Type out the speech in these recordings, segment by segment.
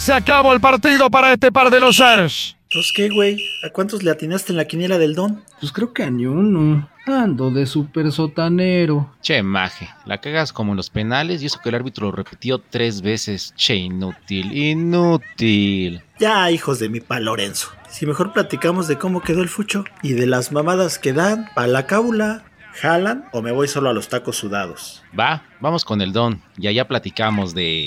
Se acabó el partido para este par de losers. ¿Pues qué, güey? ¿A cuántos le atinaste en la quiniela del don? Pues creo que a ni uno. Ando de super sotanero. Che, maje, la cagas como en los penales y eso que el árbitro lo repitió tres veces. Che, inútil, inútil. Ya, hijos de mi pa Lorenzo. Si mejor platicamos de cómo quedó el fucho y de las mamadas que dan pa' la cábula. ¿Jalan o me voy solo a los tacos sudados? Va, vamos con el don y allá platicamos de...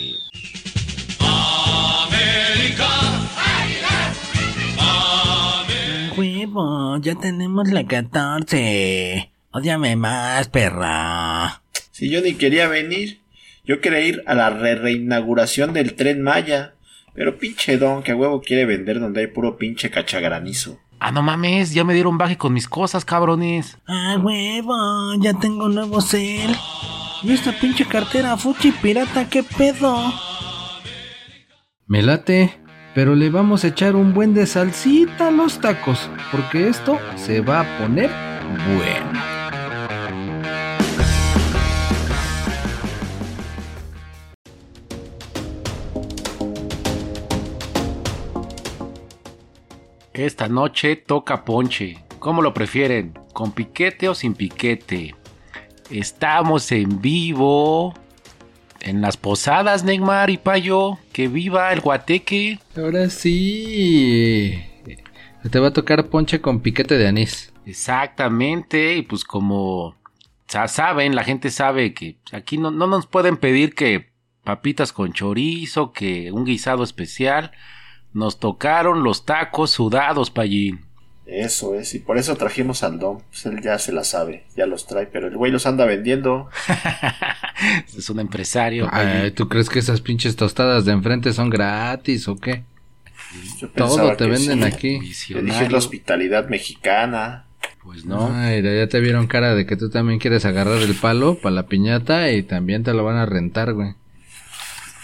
Huevo, ya tenemos la 14. Ódiame más, perra. Si yo ni quería venir, yo quería ir a la re reinauguración del tren Maya. Pero pinche don que a huevo quiere vender donde hay puro pinche cachagranizo. Ah, no mames, ya me dieron baje con mis cosas, cabrones. Ah, huevo, ya tengo un nuevo cel. ¿Y esta pinche cartera fuchi pirata qué pedo? Me late, pero le vamos a echar un buen de salsita a los tacos, porque esto se va a poner bueno. Esta noche toca ponche. ¿Cómo lo prefieren? ¿Con piquete o sin piquete? Estamos en vivo. En las posadas, Neymar y Payo. Que viva el guateque. Ahora sí. Te va a tocar ponche con piquete de anís. Exactamente. Y pues como ya saben, la gente sabe que aquí no, no nos pueden pedir que papitas con chorizo, que un guisado especial. Nos tocaron los tacos sudados, Payín. Eso es, y por eso trajimos al don. Pues él ya se la sabe, ya los trae, pero el güey los anda vendiendo. es un empresario. Ay, ¿Tú crees que esas pinches tostadas de enfrente son gratis o qué? Yo Todo te que venden sí. aquí. Le dije la hospitalidad mexicana. Pues no. Ay, ya te vieron cara de que tú también quieres agarrar el palo para la piñata y también te lo van a rentar, güey.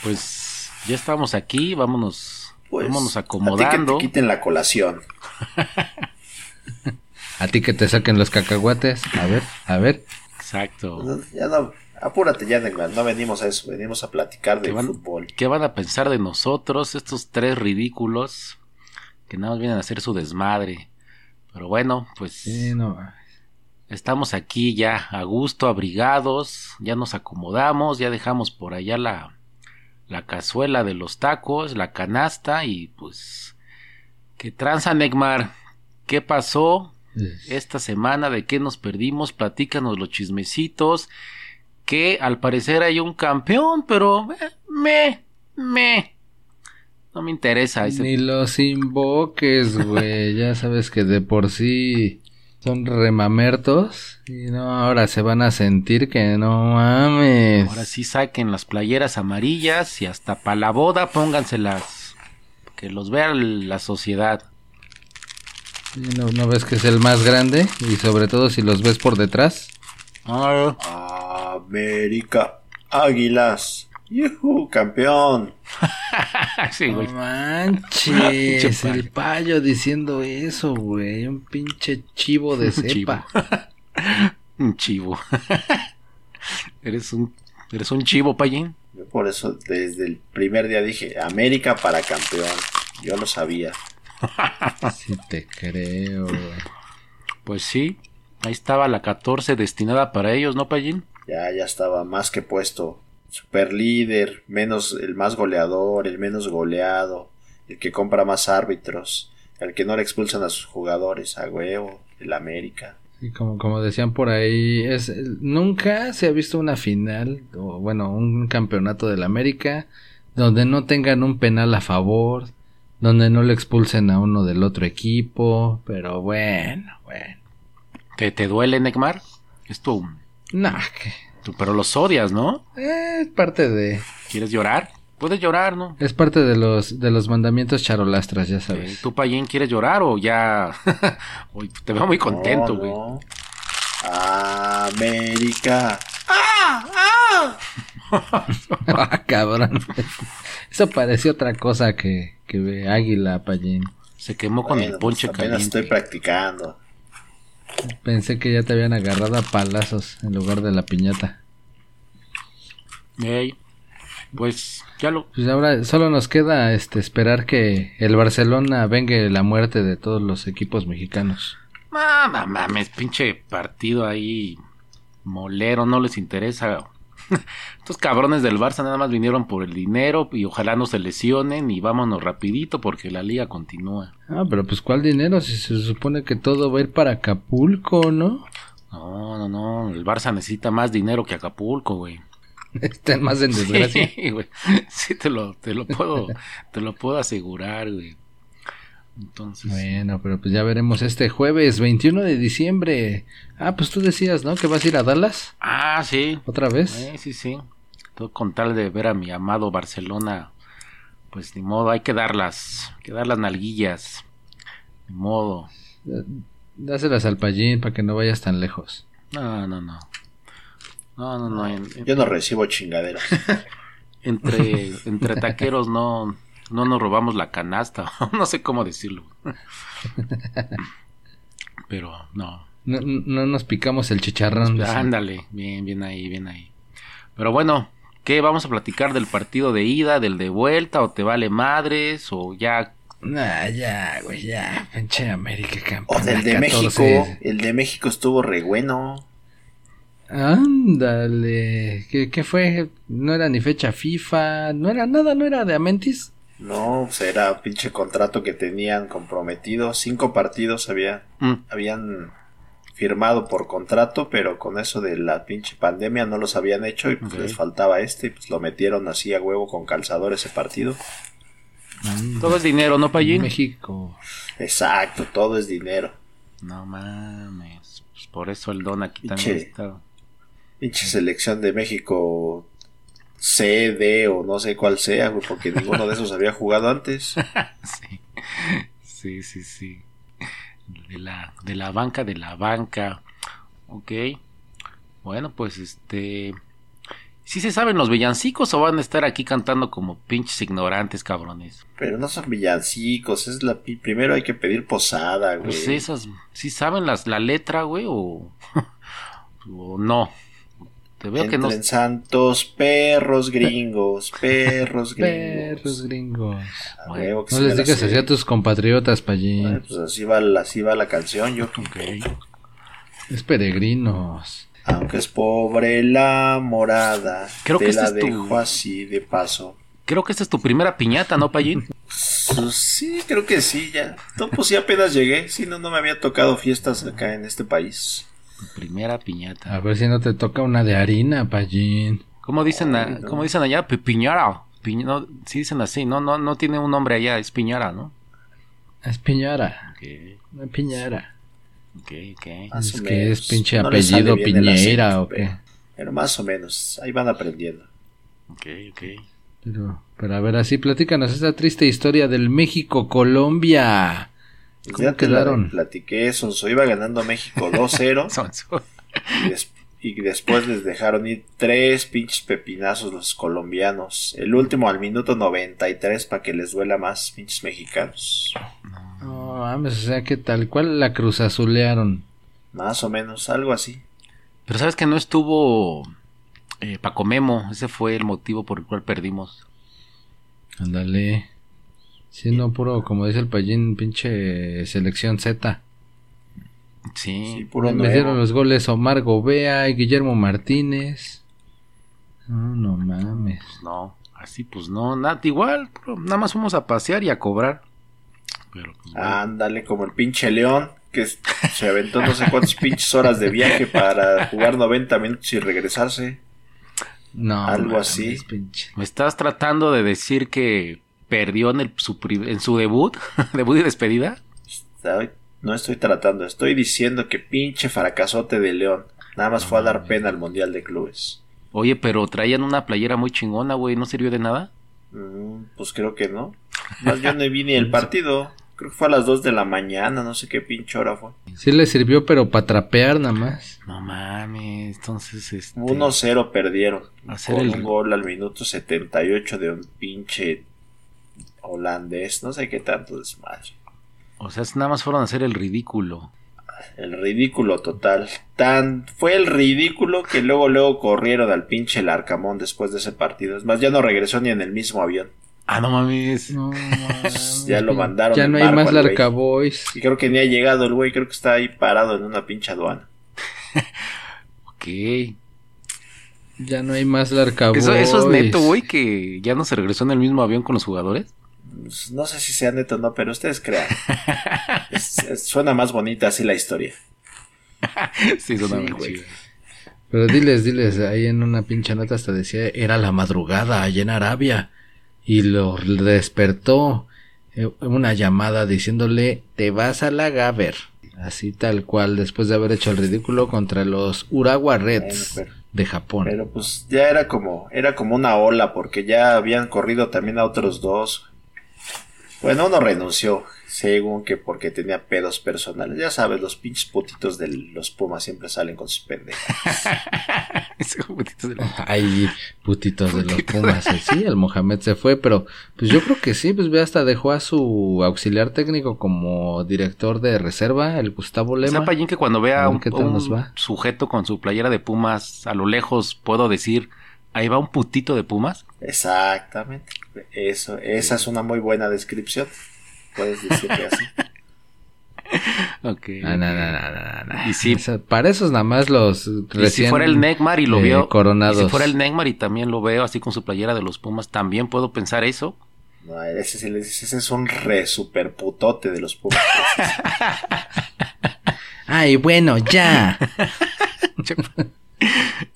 Pues ya estamos aquí, vámonos. Pues, vámonos A ti que acomodando. te quiten la colación. A ti que te saquen los cacahuates. A ver, a ver. Exacto. No, Ya no, apúrate ya, Neymar, no venimos a eso, venimos a platicar de ¿Qué van, fútbol. ¿Qué van a pensar de nosotros, estos tres ridículos que nada más vienen a hacer su desmadre? Pero bueno, pues Sí, no. estamos aquí ya a gusto, abrigados, ya nos acomodamos, ya dejamos por allá la, la cazuela de los tacos, la canasta y pues... ¿Qué tranza, Neymar? ¿Qué pasó? esta semana de qué nos perdimos, platícanos los chismecitos, que al parecer hay un campeón, pero eh, me, me, no me interesa ese. Ni los invoques, güey. ya sabes que de por sí son remamertos. Y no, ahora se van a sentir que no mames. Ahora sí saquen las playeras amarillas y hasta para la boda pónganselas, que los vea la sociedad. Sí, ¿No, ¿No ves que es el más grande? Y sobre todo si los ves por detrás. Ah, América Águilas. ¡Yujú, campeón! sí, güey. No manches, el payo diciendo eso, güey. Un pinche chivo de Chivo. cepa. Un chivo. eres un, eres un chivo, payín. Yo por eso desde el primer día dije, América para campeón. Yo lo sabía. Sí te creo, güey. Pues sí, ahí estaba la 14 destinada para ellos, ¿no, Payín? Ya, ya estaba más que puesto. Super líder, menos, el más goleador, el menos goleado, el que compra más árbitros, el que no le expulsan a sus jugadores, a huevo, el América. Sí, como, como decían por ahí, es nunca se ha visto una final, o bueno, un campeonato del América, donde no tengan un penal a favor, donde no le expulsen a uno del otro equipo, pero bueno, bueno. ¿Te, te duele, Neymar? Es tu, No, que tu- Pero los odias, ¿no? es parte de, ¿Quieres llorar? Puedes llorar, ¿no? es parte de los, de los mandamientos charolastras, ya Eh, sabes. ¿Tú, Payín, quieres llorar o ya...? Uy, te veo muy contento, güey. no. América. ah, cabrón. Eso pareció otra cosa que, que ve águila, payín. Se quemó con Bueno, el ponche pues apenas caliente. estoy practicando. Pensé que ya te habían agarrado a palazos en lugar de la piñata. Ey, pues ya lo. Pues ahora solo nos queda este esperar que el Barcelona vengue la muerte de todos los equipos mexicanos. Ah, no mames, pinche partido ahí molero, no les interesa. Estos cabrones del Barça nada más vinieron por el dinero y ojalá no se lesionen y vámonos rapidito porque la liga continúa. Ah, pero pues ¿cuál dinero? Si se supone que todo va a ir para Acapulco, ¿no? No, no, no, el Barça necesita más dinero que Acapulco, güey. Están más en desgracia. Sí, güey. Sí, te lo, te lo puedo, te lo puedo asegurar, güey. Entonces. Bueno, pero pues ya veremos este jueves 21 de diciembre. Ah, pues tú decías, ¿no? Que vas a ir a Dallas. Ah, sí. ¿Otra vez? Sí, sí, sí. Todo con tal de ver a mi amado Barcelona. Pues ni modo, hay que darlas. Hay que dar las nalguillas. Ni modo. Dáselas al payín para que no vayas tan lejos. No, no, no. No, no, no. en- en- Yo no recibo chingaderas. entre, entre taqueros no, no nos robamos la canasta. no sé cómo decirlo. Pero no. No, no nos picamos el chicharrón. dice. Ándale, bien, bien ahí, bien ahí. Pero bueno, ¿qué? ¿Vamos a platicar del partido de ida, del de vuelta, o te vale madres, o ya... Nah, ya, güey, ya. Pinche América O campeón. del de 14. México. El de México estuvo re bueno. Ándale. ¿Qué, ¿Qué fue? No era ni fecha FIFA. No era nada, no era de Amentis. No, pues era pinche contrato que tenían comprometido. Cinco partidos había, Mm, habían firmado por contrato, pero con eso de la pinche pandemia no los habían hecho y pues les faltaba este y pues lo metieron así a huevo con calzador ese partido. Todo es dinero, ¿no, Payín? México. Exacto, todo es dinero. No mames. Pues por eso el don aquí Pinche. también está... Pinche selección de México C, D o no sé cuál sea, güey, porque ninguno de esos había jugado antes. Sí, sí, sí, sí. De la, de la banca, de la banca. Ok. Bueno, pues este... ¿Sí se saben los villancicos o van a estar aquí cantando como pinches ignorantes, cabrones? Pero no son villancicos, es la primero hay que pedir posada, güey. Pues esas, ¿sí saben las, la letra, güey? O, o no. Te veo que no... Entren santos perros gringos, perros gringos. Perros gringos. A huevo que No les digas así a tus compatriotas. Bueno, pues así va, la- así va la canción, yo. Ok. Es peregrinos. Aunque es pobre la morada, Creo que te este la es tu- dejo así de paso. Creo que esta es tu primera piñata, ¿no, Payín? Pues sí, creo que sí, ya. No, pues sí apenas llegué, si no, no me había tocado fiestas acá en este país. Tu primera piñata. A ver si no te toca una de harina, Payín. ¿Cómo dicen, a- Ay, no. ¿cómo dicen allá? Pi- Piñara. Piñ- no, sí dicen así, no, no, no tiene un nombre allá, es piñara, ¿no? Es piñara. Ok, Una piñara. ok, ok. Más es que menos. es pinche No apellido acento, o qué. Pero, pero más o menos, ahí van aprendiendo. Ok, ok. Pero, pero a ver, así platícanos esa triste historia del México-Colombia. ¿Cómo ya te la quedaron? platiqué, Sonso iba ganando México 2-0 Son su- y, des- y después les dejaron ir tres pinches pepinazos los colombianos. El último al minuto 93 para que les duela más, pinches mexicanos. No mames, o sea que tal cual la cruz azulearon. Más o menos, algo así. Pero sabes que no estuvo eh, Paco Memo, ese fue el motivo por el cual perdimos. Ándale. Si no, puro, como dice el Payín, pinche selección Z. Sí, Sí, puro Me dieron nuevo. los goles Omar Gobea y Guillermo Martínez. No, no mames. no, así pues no, nada, igual, bro, nada más fuimos a pasear y a cobrar. Pero pues bueno. Ándale, como el pinche León, que se aventó no sé cuántas pinches horas de viaje para jugar 90 minutos y regresarse. No, Algo así. pinche. ¿Me estás tratando de decir que perdió en, el- su, en su debut? ¿Debut y despedida? No estoy tratando, estoy diciendo que pinche fracasote de León. Nada más fue a dar pena al Mundial de Clubes. Oye, pero traían una playera muy chingona, güey, ¿no sirvió de nada? Mm, pues creo que no. Más yo no vi ni el partido. Creo que fue a las 2 de la mañana, no sé qué pinche hora fue. Sí le sirvió, pero para trapear nada más. No mames, entonces este... 1-0 perdieron. Hacer con el- un gol al minuto 78 de un pinche holandés. No sé qué tanto desmadre. O sea, nada más fueron a hacer el ridículo. el ridículo total. Tan fue el ridículo que luego luego corrieron al pinche el Arcamón después de ese partido. Es más, ya no regresó ni en el mismo avión. Ah, no mames. No, mames, Ya lo mandaron Ya no hay más. Larcaboys. Y creo que ni ha llegado el güey, creo que está ahí parado en una pinche aduana. Ok. Ya no hay más Larcaboys. Eso, eso es neto, güey, que ya no se regresó en el mismo avión con los jugadores. Pues, no sé si sea neto o no, pero ustedes crean. Es- es- suena más bonita así la historia. sí, suena Sí, muy. Pero diles, diles, ahí en una pinche nota hasta decía, era la madrugada allá en Arabia. Y lo despertó eh, una llamada diciéndole, te vas a la Gaber. Así tal cual, después de haber hecho el ridículo contra los Urawa Reds Bueno, pero- de Japón. Pero pues ya era como, era como una ola, porque ya habían corrido también a otros dos. Bueno, uno renunció, según que porque tenía pedos personales. Ya sabes, los pinches putitos de los Pumas siempre salen con sus pendejas. De Ay, putitos de los. Pumas. eh, Sí, el Mohamed se fue, pero pues yo creo que sí, pues ve hasta dejó a su auxiliar técnico como director de reserva, el Gustavo Lema. Payín, que cuando vea un, sujeto con su playera de Pumas a lo lejos, puedo decir, ahí va un putito de Pumas. Exactamente. Eso, esa es una muy buena descripción. Puedes decirle así. Ok. No, no, no, no, no, no. Y sí. Esa- para esos nada más los Y recién si fuera el Neymar y lo eh, veo, coronados. y si fuera el Neymar y también lo veo así con su playera de los Pumas, también puedo pensar eso. No, ese, dices, ese es un re super putote de los Pumas. Ay, bueno, ya.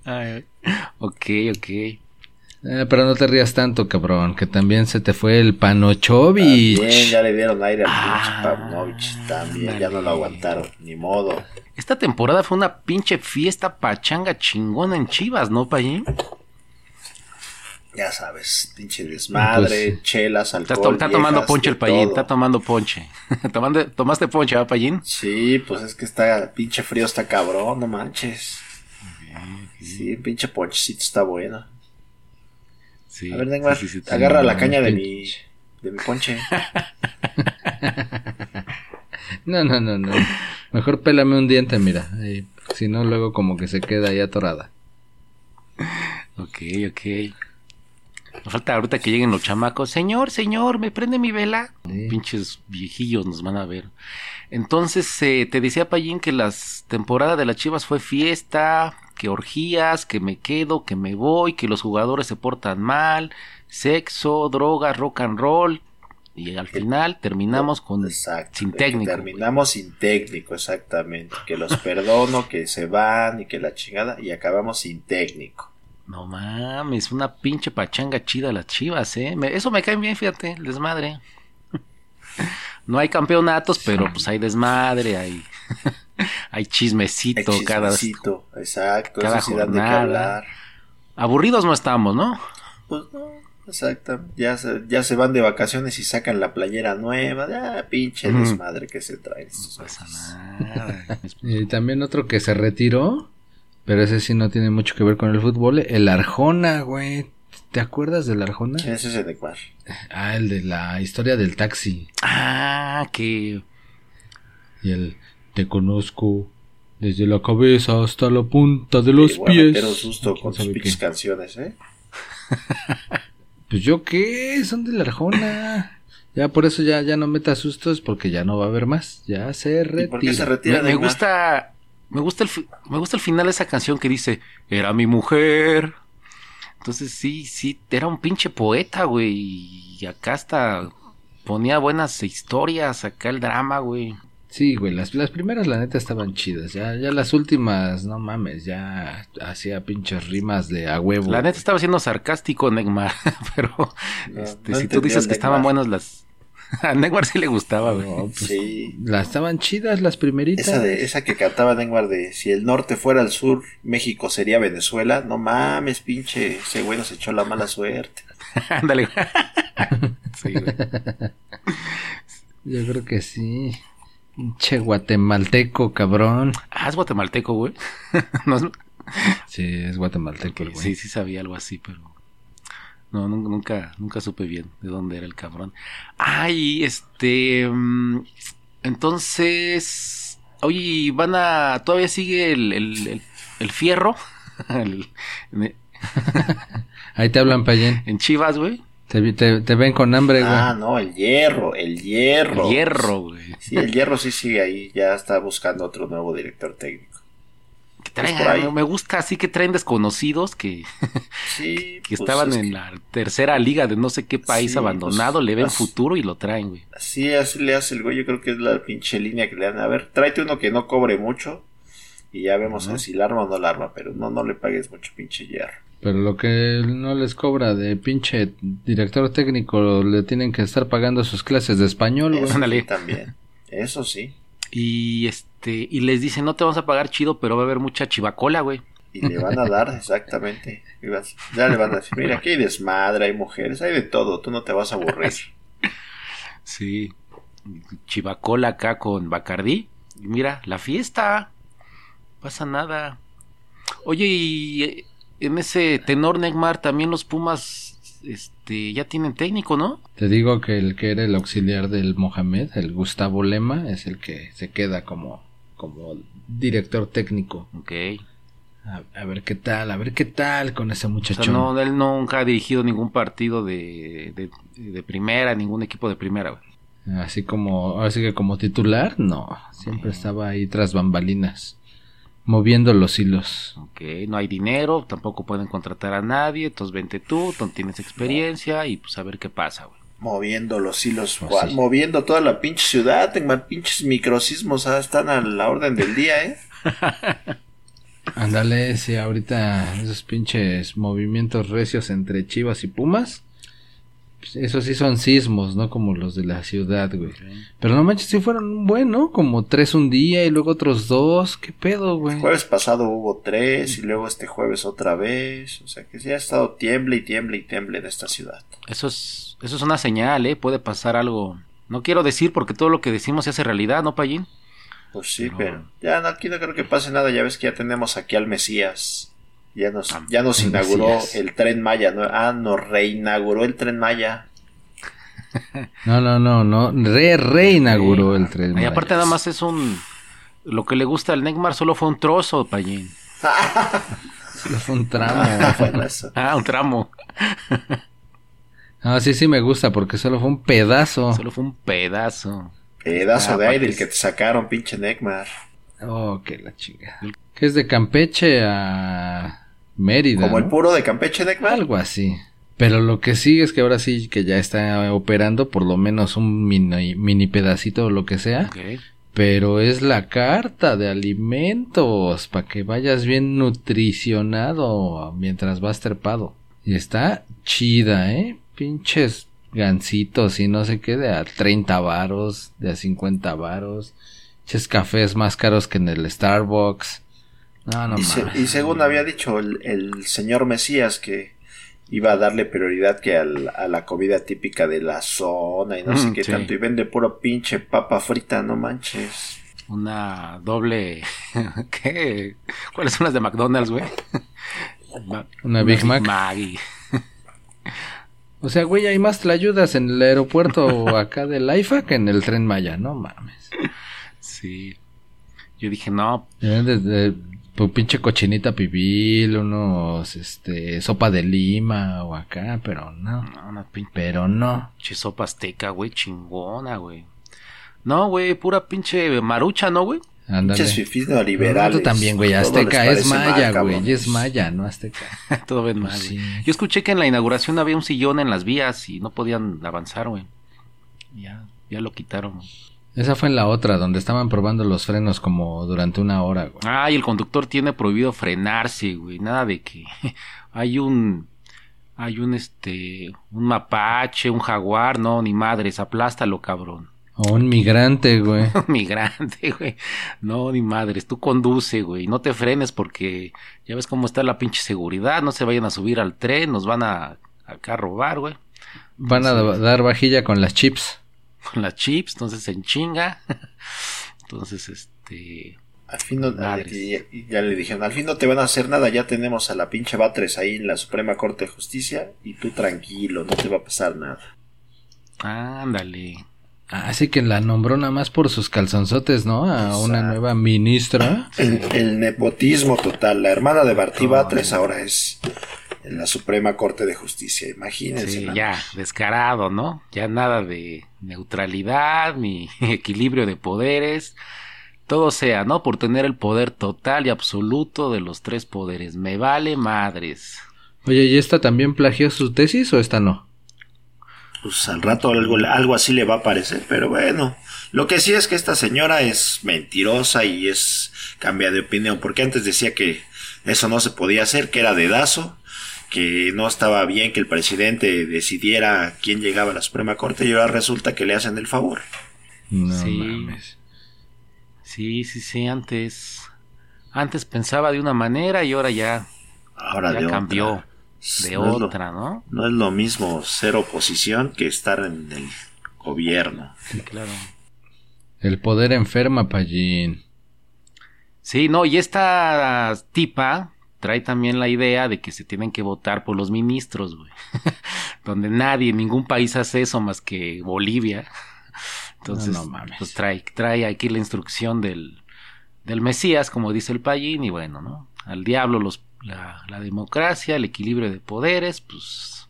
Ay, ok, ok. Eh, pero no te rías tanto, cabrón, que también se te fue el Panochovich. También ya le dieron aire al Ah, pinche Pavlovich. También ya no lo aguantaron. Ni modo. Esta temporada fue una pinche fiesta pachanga chingona en Chivas, ¿no, Payín? Ya sabes, pinche desmadre, Pues, chelas, Está, alcohol. está tomando viejas, ponche el Payín, está tomando ponche. Tomando- ¿Tomaste ponche, ¿verdad, Payín? Sí, pues es que está, pinche frío está cabrón, no manches. Sí, pinche ponchecito está bueno. Sí. A ver, Neymar, sí, sí, sí, agarra sí, la caña de mi, de mi ponche. No, no, no, no. Mejor pélame un diente, mira. Ahí, si no, luego como que se queda ahí atorada. Ok, ok. Nos falta ahorita que lleguen los chamacos. Señor, señor, ¿me prende mi vela? Sí. Pinches viejillos nos van a ver. Entonces, eh, te decía Payín que las temporadas de las Chivas fue fiesta, que orgías, que me quedo, que me voy, que los jugadores se portan mal, sexo, drogas, rock and roll. Y al final terminamos con Exacto. sin técnico. Terminamos sin técnico, exactamente. Que los perdono, que se van y que la chingada. Y acabamos sin técnico. No mames, una pinche pachanga chida las chivas, ¿eh? Me- eso me cae bien, fíjate, desmadre. No hay campeonatos, pero pues hay desmadre, hay, hay chismecito cada... chismecito, exacto. cada eso sí dan de qué jornada. hablar. Aburridos no estamos, ¿no? Pues no, exacto. Ya se, ya se van de vacaciones y sacan la playera nueva. Ya, pinche desmadre que se estos No pasa nada. Y también otro que se retiró, pero ese sí no tiene mucho que ver con el fútbol, el Arjona, güey. ¿Te acuerdas del Arjona? ¿Quién es ese Neymar? Ah, el de la historia del taxi. Ah, que... Y el te conozco desde la cabeza hasta la punta de los a pies. un susto ¿Quién con sus pinches canciones, ¿eh? Pues yo qué, son del Arjona. Ya por eso ya, ya no meta sustos porque ya no va a haber más. Ya se ¿Y por qué se retira. retira Me, me Neymar? gusta... Me gusta, el, me gusta el final de esa canción que dice, era mi mujer. Entonces sí, sí, era un pinche poeta, güey. Y acá hasta ponía buenas historias, acá el drama, güey. Sí, güey, las, las primeras la neta estaban chidas. Ya, ya las últimas, no mames, ya hacía pinches rimas de a huevo. La neta estaba siendo sarcástico, Neymar, pero No, este, no si tú dices que estaban buenas las... A Neymar sí le gustaba, güey. No, pues, Sí. Las estaban chidas las primeritas. Esa, de, esa que cantaba Neymar de si el norte fuera el sur, México sería Venezuela. No mames, pinche. Ese güey nos echó la mala suerte. Ándale. sí, güey. Yo creo que sí. Pinche guatemalteco, cabrón. Ah, es guatemalteco, güey. No es- Sí, es guatemalteco el güey. Sí, sí sabía algo así, pero... No, nun- nunca, nunca supe bien de dónde era el cabrón. Ay, este... mm, Entonces... Oye, ¿y van a. ¿Todavía sigue el, el, el- el fierro? El- Ahí te hablan, Payén. en Chivas, güey. Te, te- te ven con hambre, güey. Ah, no, el hierro, el hierro. El hierro, güey. Sí, el hierro sí sigue ahí, ya está buscando otro nuevo director técnico. Que por ahí. traigan, me gusta así que traen desconocidos que, Sí, que pues, estaban es en que- la tercera liga de no sé qué país Sí, abandonado, pues, le ven futuro y lo traen, güey. Así, así le hace el güey, yo creo que es la pinche línea que le dan. A ver, tráete uno que no cobre mucho y ya vemos si la arma o no la arma, pero no, no le pagues mucho pinche hierro. Pero lo que no les cobra de pinche director técnico, le tienen que estar pagando sus clases de español, güey. Eso sí también, eso sí. Y este, y les dicen, no te vamos a pagar chido, pero va a haber mucha chivacola, güey. Y le van a dar exactamente. y vas- Ya le van a decir, mira, aquí hay desmadre, hay mujeres, hay de todo, tú no te vas a aburrir. Sí. Chivacola acá con Bacardí. Mira, la fiesta. Pasa nada. Oye, y eh, en ese tenor Neymar también los Pumas este ya tienen técnico, ¿no? Te digo que el que era el auxiliar del Mohamed, el Gustavo Lema, es el que se queda como, como director técnico. Ok. A, a ver qué tal, a ver qué tal con ese O muchachón. sea, no, él nunca ha dirigido ningún partido de, de, de primera, ningún equipo de primera, güey. Así como, así que como titular, no. Siempre Sí. estaba ahí tras bambalinas, moviendo los hilos. Ok, no hay dinero, tampoco pueden contratar a nadie, entonces vente tú, tú tienes experiencia y pues a ver qué pasa, güey. Moviendo los hilos, Pues sí. moviendo toda la pinche ciudad, tengan pinches microsismos, ah, están a la orden del día, ¿eh? Ándale, sí, ahorita esos pinches movimientos recios entre Chivas y Pumas. Pues, esos sí son sismos, ¿no? Como los de la ciudad, güey. Pero no manches, sí fueron bueno, como tres un día y luego otros dos. ¿Qué pedo, güey? Jueves pasado hubo tres y luego este jueves otra vez, o sea que sí ha estado tiemble y tiemble y tiemble en esta ciudad. Eso es, eso es una señal, ¿eh? Puede pasar algo. No quiero decir porque todo lo que decimos se hace realidad, ¿no, Payín? Pues sí, Pero- pero ya no, aquí no creo que pase nada, ya ves que ya tenemos aquí al Mesías. Ya nos, Ah, ya nos inauguró el tren Maya, ¿no? Ah, nos reinauguró el tren Maya. No, no, no, no. Re, reinauguró el tren. Y aparte Maya. nada más es un... Lo que le gusta al Neymar solo fue un trozo, Payín. Solo fue un tramo. Ah, un tramo. Ah, sí, sí me gusta porque solo fue un pedazo. Solo fue un pedazo. Pedazo Ah, de aire que el que te sacaron, pinche Neymar. Oh, que la chinga. Que es de Campeche a Mérida. Como el puro de Campeche, Neymar. Algo así. Pero lo que sí es que ahora sí que ya está operando por lo menos un mini, mini pedacito o lo que sea. Pero es la carta de alimentos para que vayas bien nutricionado mientras vas trepado. Y está chida, ¿eh? Pinches gancitos y no sé qué de a 30 varos, de a 50 varos. Pinches cafés más caros que en el Starbucks. No, no y, se- mames. y según había dicho el, el señor Mesías que iba a darle prioridad que al- a la comida típica de la zona y no sé Mm, qué sí. tanto. Y vende puro pinche papa frita, no manches. Una doble... ¿Qué? ¿Cuáles son las de McDonald's, güey? Una Big Mac. y- O sea, güey, hay más tlayudas en el aeropuerto acá del AIFA que en el tren Maya, no mames. Sí. Yo dije, no, Deben de- de- pues, pinche cochinita pibil, unos, este, sopa de lima o acá, pero no. no, una pinche Pero no. sopa azteca, güey, chingona, güey. No, güey, pura pinche marucha, ¿no, güey? Ándale. Pinches fifís neoliberales. No, tú también, güey. Azteca es parece mal, maya, güey. Es maya, no azteca. Todo bien Pues mal. sí. güey. Yo escuché que en la inauguración había un sillón en las vías y no podían avanzar, güey. Ya, ya lo quitaron. Esa fue en la otra, donde estaban probando los frenos como durante una hora, güey. Ah, y el conductor tiene prohibido frenarse, güey. Nada de que hay un hay un este un mapache, un jaguar, no, ni madres, aplástalo, cabrón. O un migrante, güey. Un migrante, güey. No, ni madres, tú conduce, güey. No te frenes porque ya ves cómo está la pinche seguridad. No se vayan a subir al tren, nos van a acá a robar, güey. Van a da- dar vajilla con las chips. Con las chips, entonces se enchinga. Entonces, este. Al fin no, ya le dijeron, al fin no te van a hacer nada, ya tenemos a la pinche Batres ahí en la Suprema Corte de Justicia y tú tranquilo, no te va a pasar nada. Ándale. Así que la nombró nada más por sus calzonzotes, ¿no? A una nueva ministra. El, nepotismo total. La hermana de Bartí Batres ahora es en la Suprema Corte de Justicia. Imagínense. Sí, ya, descarado, ¿no? Ya nada de neutralidad ni equilibrio de poderes. Todo sea, ¿no? Por tener el poder total y absoluto de los tres poderes. Me vale madres. Oye, ¿y esta también plagió su tesis o esta no? pues al rato algo, algo así le va a parecer, pero bueno, lo que sí es que esta señora es mentirosa y es cambia de opinión, porque antes decía que eso no se podía hacer, que era dedazo, que no estaba bien que el presidente decidiera quién llegaba a la Suprema Corte y ahora resulta que le hacen el favor. No sí. mames. Sí, sí, sí, antes antes pensaba de una manera y ahora ya ahora ya cambió de otra, ¿no? No es lo mismo ser oposición que estar en el gobierno. Sí, claro. El poder enferma, Pallín. Sí, no, y esta tipa trae también la idea de que se tienen que votar por los ministros, güey. Donde nadie, ningún país hace eso más que Bolivia. Entonces, pues trae, trae aquí la instrucción del, del Mesías, como dice el Pallín, y bueno, ¿no? Al diablo los la, la democracia, el equilibrio de poderes, pues...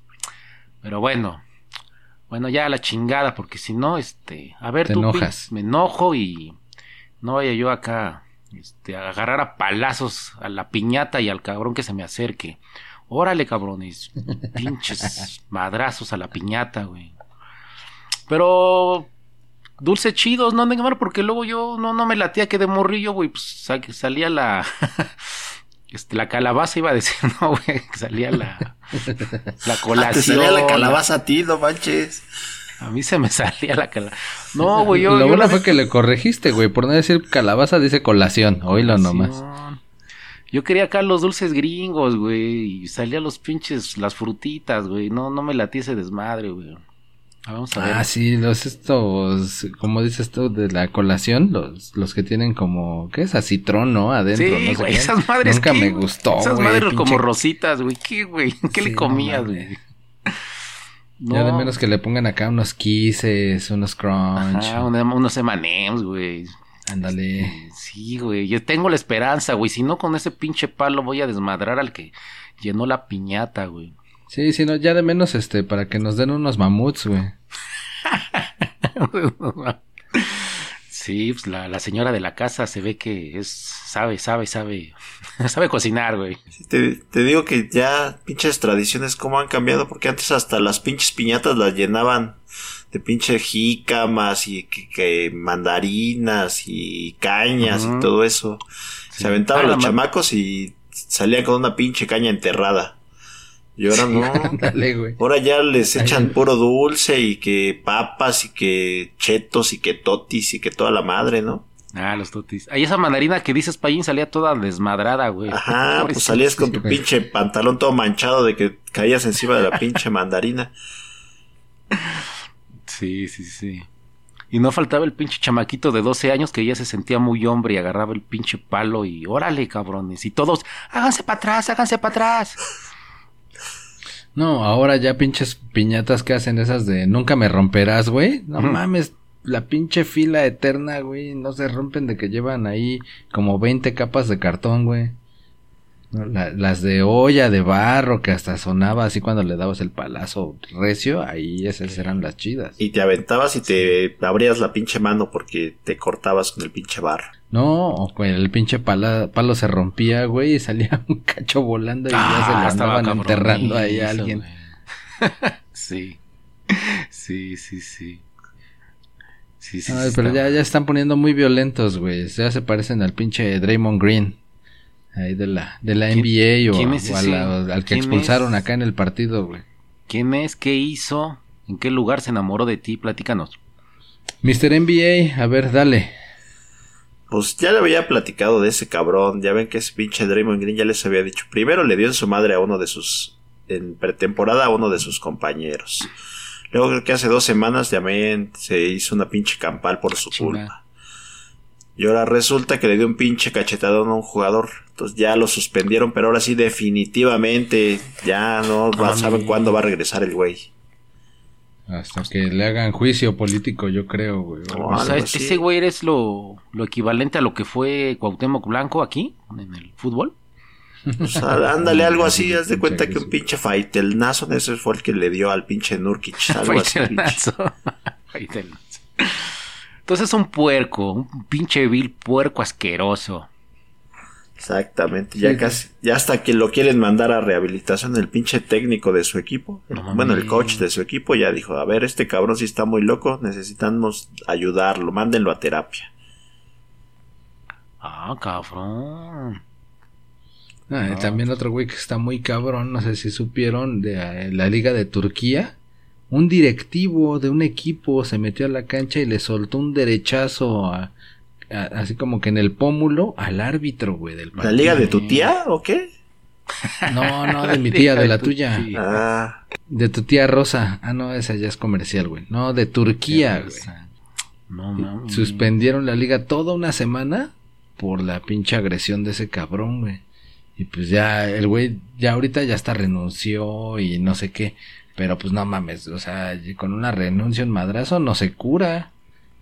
Pero bueno, bueno, ya la chingada, porque si no, este, a ver, Te enojas. me enojo y no vaya yo acá, este, agarrar a palazos a la piñata y al cabrón que se me acerque. Órale, cabrones, pinches madrazos a la piñata, güey. Pero dulce chidos, no andan porque luego yo no, no me latía que de morrillo, güey, pues salía la Este, la calabaza iba a decir, no, güey, salía la, la colación. Ah, te salía la calabaza a ti, no manches. A mí se me salía la calabaza. No, güey, yo. Lo bueno fue que le corregiste, güey. Por no decir calabaza, dice colación. Oílo nomás. Yo quería acá los dulces gringos, güey. Y salía los pinches, las frutitas, güey. No, no me latí ese desmadre, güey. Vamos a ver. Ah, sí, los estos, como dices tú, de la colación, los, los que tienen como, ¿qué es? A citrón, ¿no? Adentro, sí, no güey, esas madres. Nunca me gustó, Esas madres como rositas, güey. ¿Qué, güey? ¿Qué le comías, güey? Ya de menos que le pongan acá unos kisses, unos crunch. Ajá, unos M&M's, güey. Ándale. Este, sí, güey. Yo tengo la esperanza, güey. Si no, con ese pinche palo voy a desmadrar al que llenó la piñata, güey. Sí, sí, no, ya de menos este, para que nos den unos mamuts, güey. sí, pues la, la, señora de la casa se ve que es, sabe, sabe, sabe, sabe cocinar, güey. te, te, digo que ya pinches tradiciones como han cambiado, porque antes hasta las pinches piñatas las llenaban de pinche jícamas y que, mandarinas y cañas y todo eso. Se aventaban ah, los chamacos y salían con una pinche caña enterrada. Y ahora no. Ahora ya les echan puro dulce y que papas y que chetos y que totis y que toda la madre, ¿no? Ah, los totis. Ahí esa mandarina que dices, Payín, salía toda desmadrada, güey. Ajá, pues salías con tu pinche pantalón todo manchado de que caías encima de la pinche mandarina. Sí, sí, sí. Y no faltaba el pinche chamaquito de 12 años que ya se sentía muy hombre y agarraba el pinche palo y órale, cabrones. Y todos, háganse para atrás, háganse para atrás. No, ahora ya pinches piñatas que hacen esas de nunca me romperás, güey. No mames, la pinche fila eterna, güey. No se rompen de que llevan ahí como 20 capas de cartón, güey. Las de olla de barro que hasta sonaba así cuando le dabas el palazo recio, ahí esas eran las chidas. Y te aventabas y te abrías la pinche mano porque te cortabas con el pinche barro. No, güey, el pinche palo se rompía, güey, y salía un cacho volando y ya se lo ah, estaban enterrando ahí a alguien. sí. Sí, sí, sí. Sí, sí, Ay, pero ya, ya están poniendo muy violentos, güey. Ya se parecen al pinche Draymond Green. Ahí de la, de la NBA o, al que expulsaron acá en el partido, güey. ¿Quién es? ¿Qué hizo? ¿En qué lugar se enamoró de ti? Platícanos. Mr. NBA, a ver, dale pues ya le había platicado de ese cabrón. Ya ven que ese pinche Draymond Green ya les había dicho. Primero le dio en su madre a uno de sus. En pretemporada a uno de sus compañeros. Luego creo que hace dos semanas también se hizo una pinche campal por su culpa. Y ahora resulta que le dio un pinche cachetadón a un jugador. Entonces ya lo suspendieron, pero ahora sí definitivamente ya no saben cuándo va a regresar el güey. Hasta que le hagan juicio político, yo creo, güey. No, O sea, ese güey eres lo, lo equivalente a lo que fue Cuauhtémoc Blanco aquí, en el fútbol. O sea, ándale algo así, haz de cuenta que un pinche Faitelnazo, ese fue el que le dio al pinche Nurkic. Algo así. Faitelnazo. Entonces es un puerco, un pinche vil puerco asqueroso. Exactamente, ya Sí, casi, ya hasta que lo quieren mandar a rehabilitación el pinche técnico de su equipo, No bueno, el coach de su equipo ya dijo, a ver, este cabrón sí está muy loco, necesitamos ayudarlo, mándenlo a terapia. Ah, cabrón. Ah, No. También otro güey que está muy cabrón, no sé si supieron, de eh, la Liga de Turquía. Un directivo de un equipo se metió a la cancha y le soltó un derechazo a- a- así como que en el pómulo al árbitro, güey, del ¿La partido. liga de tu tía o qué? No, no, de mi tía, de la Tu tuya. Ah, De tu tía Rosa. Ah, no, esa ya es comercial, güey. No, de Turquía, güey. No mames. Suspendieron la liga toda una semana por la pinche agresión de ese cabrón, güey. Y pues ya, el güey ya ahorita ya hasta renunció y no sé qué. Pero pues no mames, o sea, con una renuncia, un madrazo no se cura.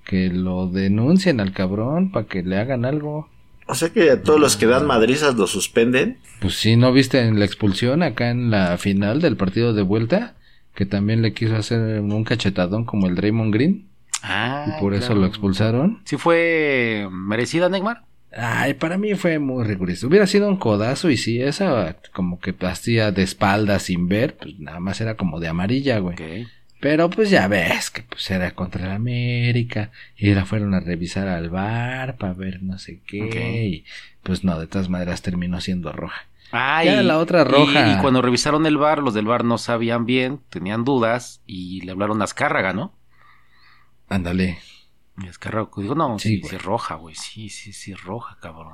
Que lo denuncien al cabrón para que le hagan algo. o sea que a todos los que dan madrizas lo suspenden. Pues sí, ¿no viste en la expulsión acá en la final del partido de vuelta? Que también le quiso hacer un cachetadón como el Draymond Green. Ah, Y por eso lo expulsaron. ¿Sí fue merecida, Neymar? Ay, para mí fue muy rigurista. Hubiera sido un codazo y si esa como que hacía de espaldas sin ver, pues nada más era como de amarilla, güey. Pero pues ya ves que pues era contra el América y la fueron a revisar al bar para ver no sé qué y pues no, de todas maneras terminó siendo roja. Ah, Ya y, la otra y- roja. Y, cuando revisaron el bar, los del bar no sabían bien, tenían dudas y le hablaron a Azcárraga, ¿no? Ándale. Y Azcárraga dijo, no, Sí, sí, es roja, güey. Sí, sí, sí, es roja, cabrón.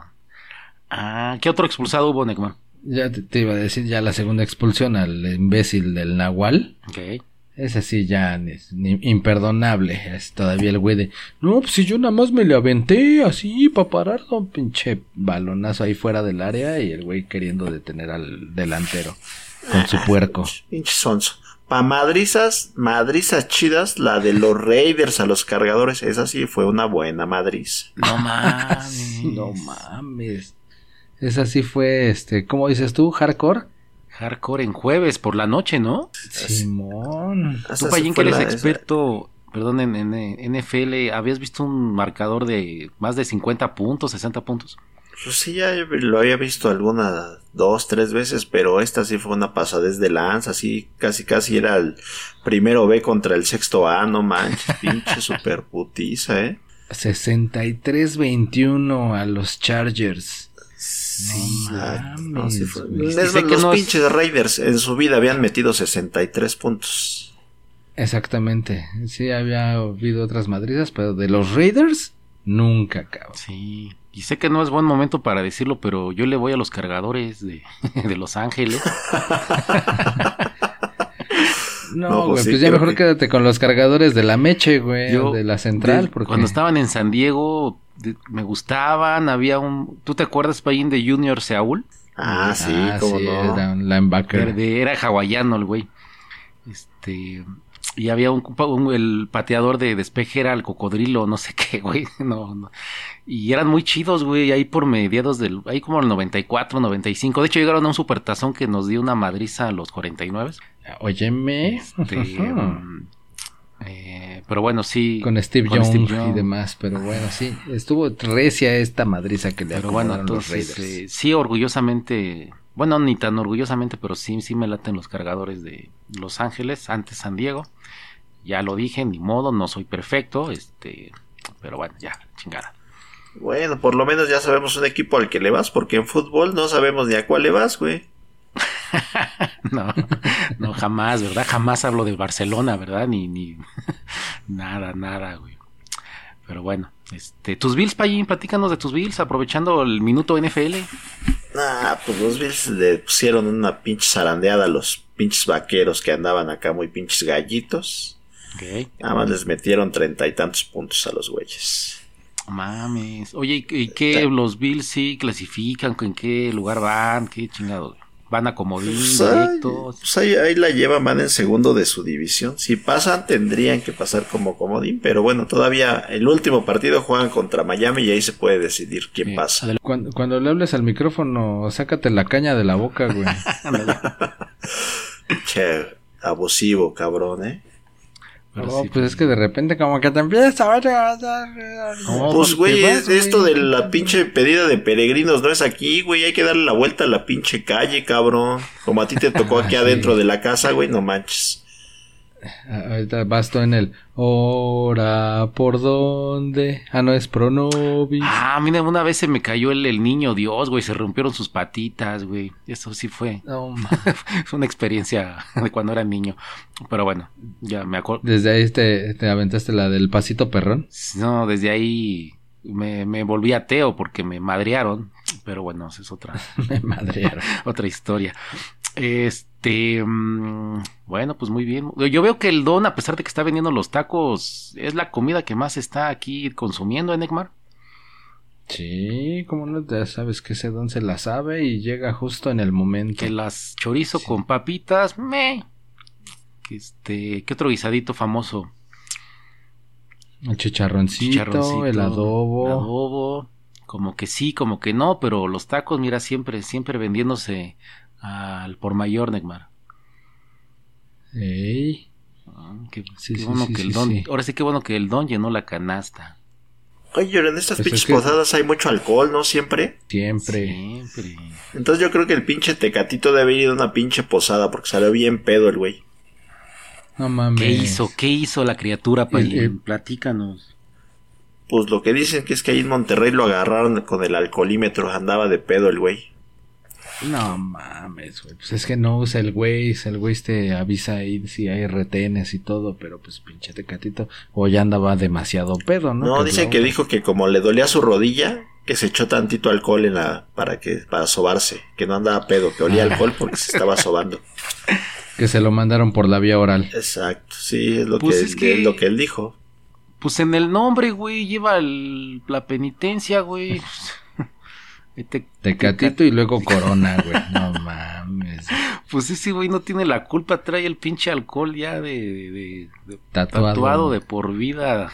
Ah, ¿qué otro expulsado hubo, Neymar? Ya te, te iba a decir ya la segunda expulsión al imbécil del Nahual. Ok. Ese sí ya es imperdonable. Es todavía el güey de. No, pues si yo nada más me le aventé así para pararlo. Un pinche balonazo ahí fuera del área y el güey queriendo detener al delantero con su puerco. Pinche sonso. Pa' madrizas, madrizas chidas, la de los Raiders a los cargadores, esa sí fue una buena madriz. No mames. No mames. Esa sí fue, este, ¿cómo dices tú? ¿Hardcore? Hardcore en jueves por la noche, ¿no? Simón. Tú, Payín, que eres experto, perdón, en, en NFL, ¿habías visto un marcador de más de 50 puntos, 60 puntos? Pues sí, ya lo había visto algunas dos, tres veces, pero esta sí fue una pasadez de lanza, así casi casi era el primero B contra el sexto A, no manches, pinche super putiza, eh. 63-21 a los Chargers. Sí, No No, fue-. Es que los pinches Raiders en su vida habían metido 63 puntos. Exactamente. Sí, había habido otras madrizas, pero de los Raiders, nunca, cabrón. Sí. Y sé que no es buen momento para decirlo, pero yo le voy a los cargadores de, de Los Ángeles. No, No, pues güey, sí, pues ya mejor que- quédate con los cargadores de la Meche, güey, Yo, de la Central, de- porque Cuando estaban en San Diego, de- me gustaban. Había un. ¿Tú te acuerdas, Payín, de Junior Seúl? Ah, sí, Ah, cómo sí, no. era un linebacker. Verde, era hawaiano el güey. Este. Y había un, un- el pateador de despeje era el cocodrilo, no sé qué, güey. No, no. Y eran muy chidos, güey, ahí por mediados del. Ahí como el 94, 95. De hecho, llegaron a un supertazón que nos dio una madriza a los 49. Óyeme. Este, mm, eh, pero bueno, sí. con Steve con Young Steve y demás, pero bueno, sí, estuvo recia esta madriza que le Pero bueno, los entonces, Raiders. eh, sí, orgullosamente, bueno, ni tan orgullosamente, pero sí, sí me laten los cargadores de Los Ángeles, antes San Diego. Ya lo dije, ni modo, no soy perfecto, este, pero bueno, ya, chingada. Bueno, por lo menos ya sabemos un equipo al que le vas, porque en fútbol no sabemos ni a cuál le vas, güey. No, no, jamás, ¿verdad? Jamás hablo de Barcelona, ¿verdad? Ni, ni, nada, nada, güey. Pero bueno, este, tus Bills, Payín, platícanos de tus Bills, aprovechando el minuto NFL. Ah, pues los Bills le pusieron una pinche zarandeada a los pinches vaqueros que andaban acá muy pinches gallitos. Ok. Nada más les metieron treinta y tantos puntos a los güeyes. Mames. Oye, ¿y, y qué? ¿Los Bills sí clasifican? ¿En qué lugar van? ¿Qué chingados? Van a comodín Pues, pues ahí, ahí la llevan, van en segundo de su división. Si pasan, tendrían que pasar como comodín. Pero bueno, todavía el último partido juegan contra Miami y ahí se puede decidir quién Sí, pasa. Cuando, cuando le hables al micrófono, sácate la caña de la boca, güey. Che, abusivo, cabrón, ¿eh? Pero Oh, sí, pues es que de repente como que te empieza a No, Pues, güey, te vas, es- esto güey. de la pinche pedida de peregrinos no es aquí, güey. Hay que darle la vuelta a la pinche calle, cabrón. Como a ti te tocó aquí Ah, sí. adentro de la casa, güey, no manches. Ah, Ahorita vas tú en el Ora, ¿por dónde? Ah, no, es Pronovis. Ah, mira, una vez se me cayó el, el niño Dios, güey, se rompieron sus patitas, güey. Eso sí fue. No, ma- Fue una experiencia de cuando era niño. Pero bueno, ya me acuerdo. Desde ahí te, te aventaste la del pasito perrón. No, desde ahí me, me volví ateo porque me madrearon. Pero bueno, esa es otra, Me madrearon. otra historia. Este, mm, bueno, pues muy bien. Yo veo que el don, a pesar de que está vendiendo los tacos, es la comida que más está aquí consumiendo en Egmar. Sí, como no ya sabes que ese don se la sabe y llega justo en el momento. Que las chorizo Sí. con papitas, me. Este, ¿qué otro guisadito famoso? El chicharroncito, Chicharroncito, el adobo. adobo, como que sí, como que no, pero los tacos, mira, siempre, siempre vendiéndose al por mayor, Negmar. Ey, Ah, qué, Sí, qué sí, bueno sí, que el sí, don, sí. ahora sí que bueno que el don llenó la canasta. Oye, pero en estas Pues pinches es que- posadas hay mucho alcohol, ¿no? Siempre. siempre. Siempre. Entonces yo creo que el pinche tecatito debe ir a una pinche posada porque salió bien pedo el güey. No mames. ¿Qué hizo? ¿Qué hizo la criatura? Eh, eh. Platícanos. Pues lo que dicen que es que ahí en Monterrey lo agarraron con el alcoholímetro, andaba de pedo el güey. No mames, güey. Pues es que no usa el güey. El güey te avisa ahí si hay retenes y todo. Pero pues pinche tecatito. O ya andaba demasiado pedo, ¿no? No, Que dicen lo- que dijo que como le dolía su rodilla, que se echó tantito alcohol en la para que para sobarse, que no andaba pedo, que olía alcohol porque se estaba sobando. Que se lo mandaron por la vía oral. Exacto, sí, es lo Pues que, es que- es lo que él dijo. Pues en el nombre, güey, lleva el- la penitencia, güey. Este- Tecatito y luego corona, güey. No mames. Pues ese güey no tiene la culpa, trae el pinche alcohol ya de, de- de- Tatuado. tatuado de por vida.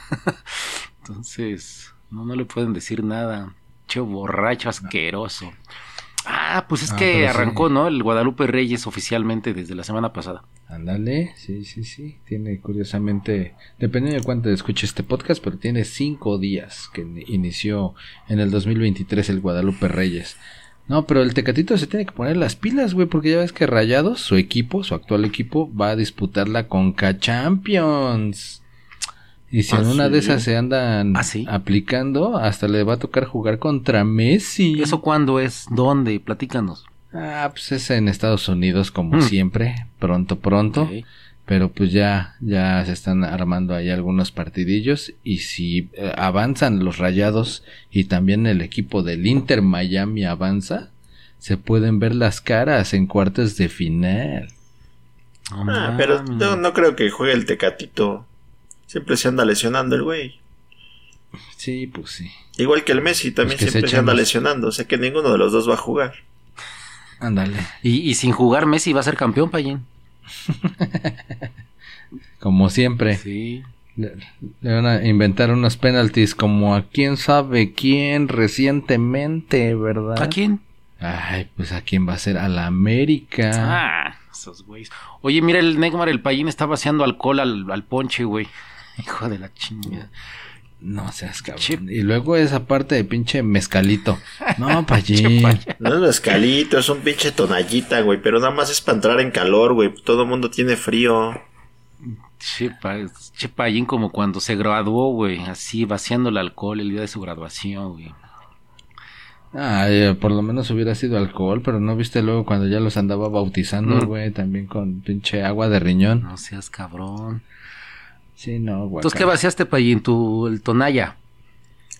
Entonces, no, no le pueden decir nada. Che borracho asqueroso. Ah, pues es Ah, que sí. arrancó, ¿no? El Guadalupe Reyes oficialmente desde la semana pasada. Ándale, sí, sí, sí. Tiene curiosamente, dependiendo de cuánto escuche este podcast, pero tiene cinco días que ni- inició en el 2023 el Guadalupe Reyes. No, pero el Tecatito se tiene que poner las pilas, güey, porque ya ves que Rayados, su equipo, su actual equipo, va a disputar la Conca Champions. Y si Ah, en una de esas se andan Ah, sí. aplicando, hasta le va a tocar jugar contra Messi. ¿Eso cuándo es? ¿Dónde? Platícanos. Ah, pues es en Estados Unidos, como Mm. siempre, pronto, pronto. Pero pues ya, ya se están armando ahí algunos partidillos y si eh, avanzan los rayados y también el equipo del Inter Miami avanza, se pueden ver las caras en cuartos de final. Ah, pero no, no creo que juegue el tecatito. Siempre se anda lesionando el güey. Sí, pues sí. Igual que el Messi también Pues se siempre se, anda los- lesionando. O sea que ninguno de los dos va a jugar. Ándale. Y, y sin jugar Messi va a ser campeón, Payín. Como siempre, Sí. le, le van a inventar unos penaltis como a quién sabe quién recientemente, ¿verdad? ¿A quién? Ay, pues a quién va a ser, a la América. Ah, esos güeyes. Oye, mira, el Neymar, el Payín está vaciando alcohol al, al ponche, güey. Hijo de la chingada. No seas cabrón. Y luego esa parte de pinche mezcalito. No, pa' allí. No es mezcalito, es un pinche tonallita, güey. Pero nada más es para entrar en calor, güey. Todo el mundo tiene frío. Che, pa- che Payín como cuando se graduó, güey. Así, vaciando el alcohol el día de su graduación, güey. Ay, eh, por lo menos hubiera sido alcohol, pero no viste luego cuando ya los andaba bautizando, Mm. güey, también con pinche agua de riñón. No seas cabrón. Sí, no, güey. Entonces, ¿qué vaciaste, Payín? Tu, el Tonaya.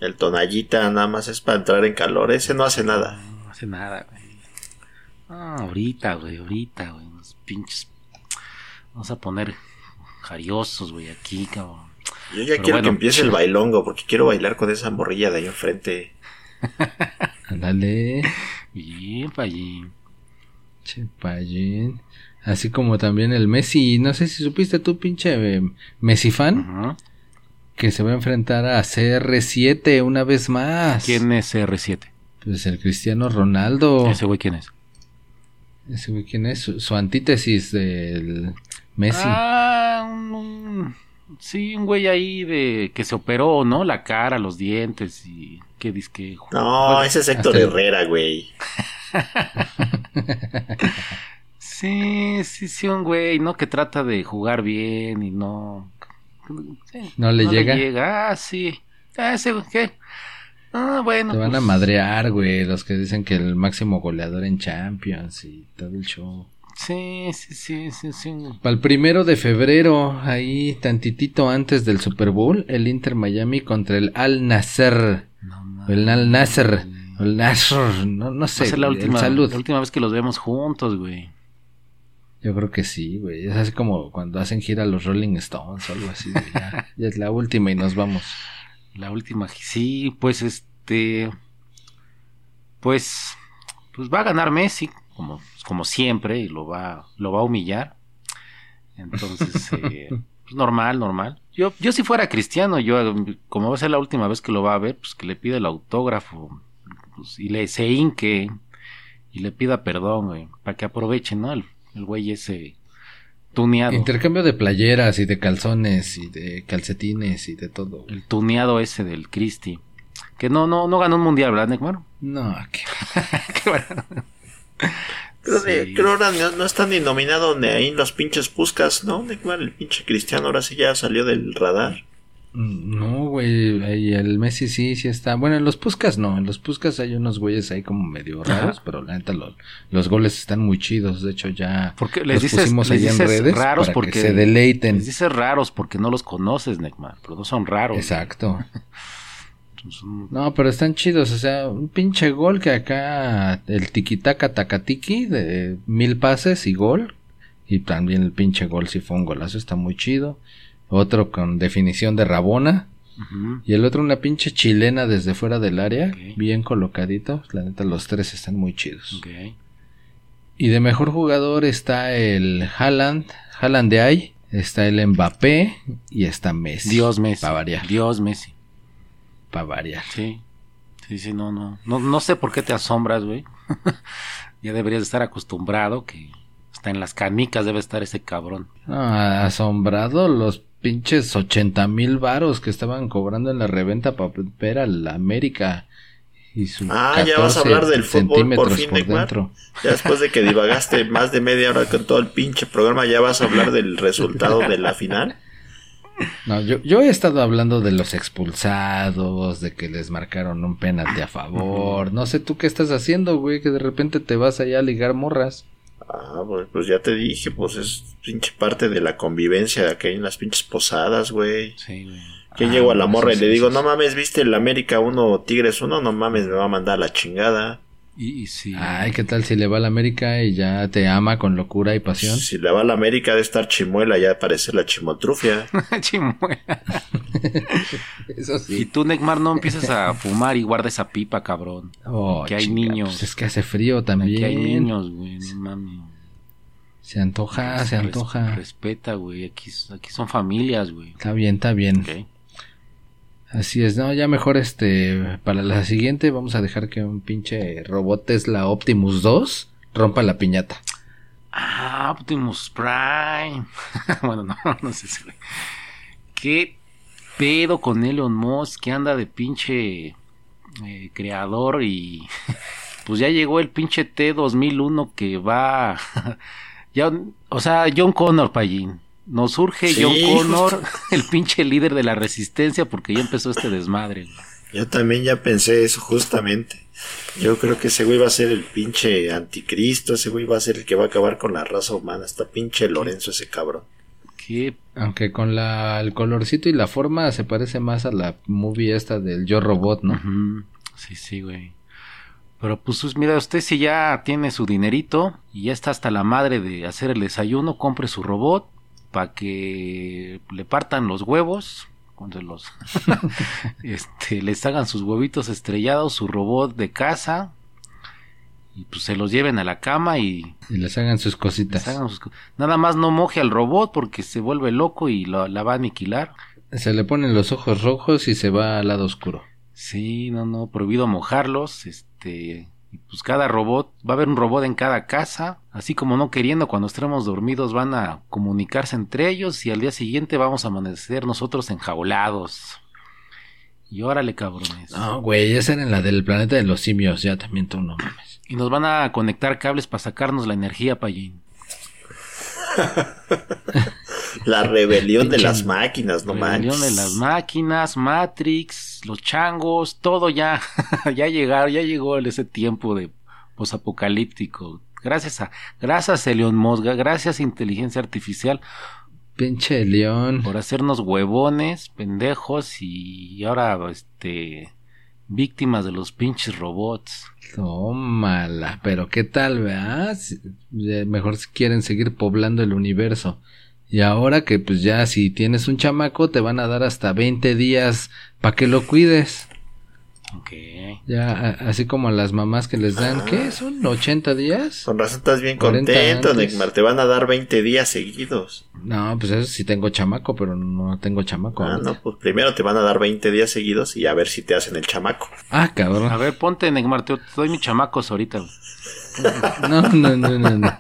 El tonallita nada más es para entrar en calor. Ese no hace nada. No hace nada, güey. Ah, ahorita, güey, ahorita, güey. Unos pinches. Vamos a poner jariosos, güey, aquí, cabrón. Yo ya Pero quiero bueno. que empiece el bailongo porque quiero bailar con esa morrilla de ahí enfrente. Ándale. Bien, Payín. Che, Pallín. Así como también el Messi. No sé si supiste tú, pinche eh, Messi fan, que se va a enfrentar a CR7 una vez más. ¿Quién es R7? Pues el Cristiano Ronaldo. ¿Ese güey quién es? Ese güey, ¿quién es? Su, su antítesis del Messi. Ah, un, un- sí, un güey ahí de que se operó, ¿no? La cara, los dientes y qué disque. No, ese es Héctor hasta- Herrera, güey. Sí, sí, sí, un güey, ¿no? Que trata de jugar bien y no. sí, ¿No le llega? Ah, sí. Ah, ese güey, ¿qué? Ah, bueno. Te van a pues, madrear, güey. Los que dicen que el máximo goleador en Champions y todo el show. Sí, sí, sí, sí, sí. un- Para el primero de febrero, ahí tantitito antes del Super Bowl, el Inter Miami contra el Al Nasser. No, el Al Nasser. el Nasser. No, no Va a sé. ser la el última, salud. la última vez que los vemos juntos, güey. Yo creo que sí, güey. Es así como cuando hacen gira los Rolling Stones o algo así. Ya, ya es la última y nos vamos. La última, sí, pues este, pues, pues va a ganar Messi, como, como siempre, y lo va, lo va a humillar. Entonces, eh, pues normal, normal. Yo, yo si fuera cristiano, yo, como va a ser la última vez que lo va a ver, pues que le pida el autógrafo, pues, y le se hinque, y le pida perdón, güey, para que aproveche, ¿no? El, el güey ese tuneado. Intercambio de playeras y de calzones y de calcetines y de todo. el tuneado ese del Cristi. Que no, no, no ganó un mundial, ¿verdad, Neymar? No, Qué bueno. Creo, Sí. que- creo ahora no, no está ni nominado ni ahí los pinches Puscas, ¿no? De cuál, el pinche Cristiano ahora sí ya salió del radar. No, güey, ahí el Messi sí, sí está. Bueno, en los Puscas no, en los Puscas hay unos güeyes ahí como medio raros, pero la neta lo- los goles están muy chidos. De hecho, ya Porque les los dices, pusimos les ahí en redes raros para porque que se deleiten. les dices raros porque no los conoces, Neymar, pero no son raros. Exacto. No, pero están chidos, o sea, un pinche gol que acá el tiquitaca tacatiki de mil pases y gol. Y también el pinche gol si fue un golazo, está muy chido. Otro con definición de Rabona. Y el otro una pinche chilena desde fuera del área, bien colocadito. La neta, los tres están muy chidos. Y de mejor jugador está el Haaland, Haaland de ahí. Está el Mbappé y está Messi. Dios Messi. Para variar. Dios Messi. Para variar. Sí. Sí, sí, no, no. No, no sé por qué te asombras, güey. ya deberías de estar acostumbrado que hasta en las canicas debe estar ese cabrón. Ah, asombrado los pinches 80 mil varos que estaban cobrando en la reventa para ver al América y su Ah, ya vas a 14 hablar del fútbol por fin, dentro. Ya después de que divagaste más de media hora con todo el pinche programa, ya vas a hablar del resultado de la final. No, yo, yo he estado hablando de los expulsados, de que les marcaron un penalti a favor. No sé tú qué estás haciendo, güey, que de repente te vas allá a ligar morras. Ah, pues, pues ya te dije, pues es pinche parte de la convivencia de acá en las pinches posadas, güey. Sí, güey. Que Ah, llego a la sí, morra y le sí, digo, sí. no mames, viste el América 1, Tigres 1, no mames, me va a mandar a la chingada. Y, y sí. Ay, ¿qué tal si le va a la América y ya te ama con locura y pasión? Si le va a la América de estar chimuela, ya parece la chimotrufia. Chimuela. Eso Y tú, Neymar, no empiezas a fumar y guarda esa pipa, cabrón. Oh, Que hay niños. pues es que hace frío también. Aquí hay niños, güey, no mames. Se antoja, se Res- antoja. Respeta, güey. Aquí, aquí son familias, güey. Está bien, está bien. Ok. Así es, no, ya mejor este, para la siguiente vamos a dejar que un pinche robot Tesla Optimus 2 rompa la piñata. Ah, Optimus Prime. bueno, no, no sé si. ¿Qué pedo con Elon Musk que anda de pinche eh, creador y pues ya llegó el pinche T2001 que va ya, o sea, John Connor, Pallín. Nos surge Sí, John justo. Connor, el pinche líder de la resistencia porque ya empezó este desmadre. güey. Yo también ya pensé eso justamente. Yo creo que ese güey va a ser el pinche anticristo, ese güey va a ser el que va a acabar con la raza humana. Está pinche Lorenzo ese cabrón. Qué Aunque con la, el colorcito y la forma se parece más a la movie esta del Yo Robot, ¿no? Sí, sí, güey. Pero pues, mira, usted si ya tiene su dinerito y ya está hasta la madre de hacer el desayuno, compre su robot para que le partan los huevos, cuando los este les hagan sus huevitos estrellados, su robot de casa y pues se los lleven a la cama y, Y les hagan sus cositas. hagan sus co- Nada más no moje al robot porque se vuelve loco y lo- la va a aniquilar. Se le ponen los ojos rojos y se va al lado oscuro. Sí, no, no, prohibido mojarlos, este, pues cada robot, va a haber un robot en cada casa, así como no queriendo, cuando estemos dormidos van a comunicarse entre ellos y al día siguiente vamos a amanecer nosotros enjaulados. Y órale, cabrones. No, güey, esa era en la del planeta de los simios. Ya también tú no mames. Y nos van a conectar cables para sacarnos la energía, Payín. La rebelión de las máquinas, no Rebelión manches. de las máquinas, Matrix, los changos, todo ya, ya llegaron, ya llegó ese tiempo de posapocalíptico. Gracias a, gracias Elon Musk, gracias inteligencia artificial Pinche león. por hacernos huevones, pendejos y ahora, este, víctimas de los pinches robots. Tómala. Pero qué tal, ¿verdad? Mejor si quieren seguir poblando el universo. Y ahora que pues ya si tienes un chamaco te van a dar hasta 20 días para que lo cuides. Ok. Ya a- así como a las mamás que les dan, Ah. ¿qué? ¿Son 80 días? Con razón estás bien 40 contento. Neymar. Te van a dar 20 días seguidos. No, pues eso sí tengo chamaco, pero no tengo chamaco. Ah, ahorita. no, pues primero te van a dar 20 días seguidos y a ver si te hacen el chamaco. Ah, cabrón. A ver, ponte, Neymar, te te doy mis chamacos ahorita. No, no, no, no, no.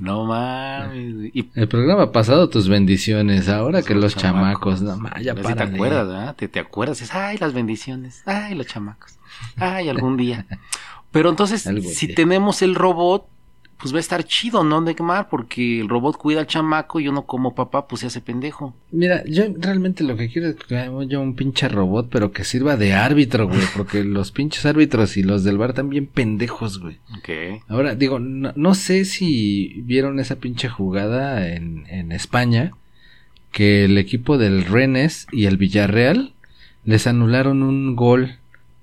No mames. Y El programa pasado tus bendiciones, ahora que Los los chamacos, chamacos. no ma, ya para. te acuerdas, ¿verdad? Te, te acuerdas, es, ay, las bendiciones, ay, los chamacos, ay, algún día. Pero entonces, si día. tenemos el robot, pues va a estar chido, ¿no, Neymar? Porque el robot cuida al chamaco y uno como papá, pues se hace pendejo. Mira, yo realmente lo que quiero es que yo un pinche robot, pero que sirva de árbitro, güey, porque los pinches árbitros y los del bar están bien pendejos, güey. Ok. Ahora, digo, no, no sé si vieron esa pinche jugada en, en España, que el equipo del Rennes y el Villarreal les anularon un gol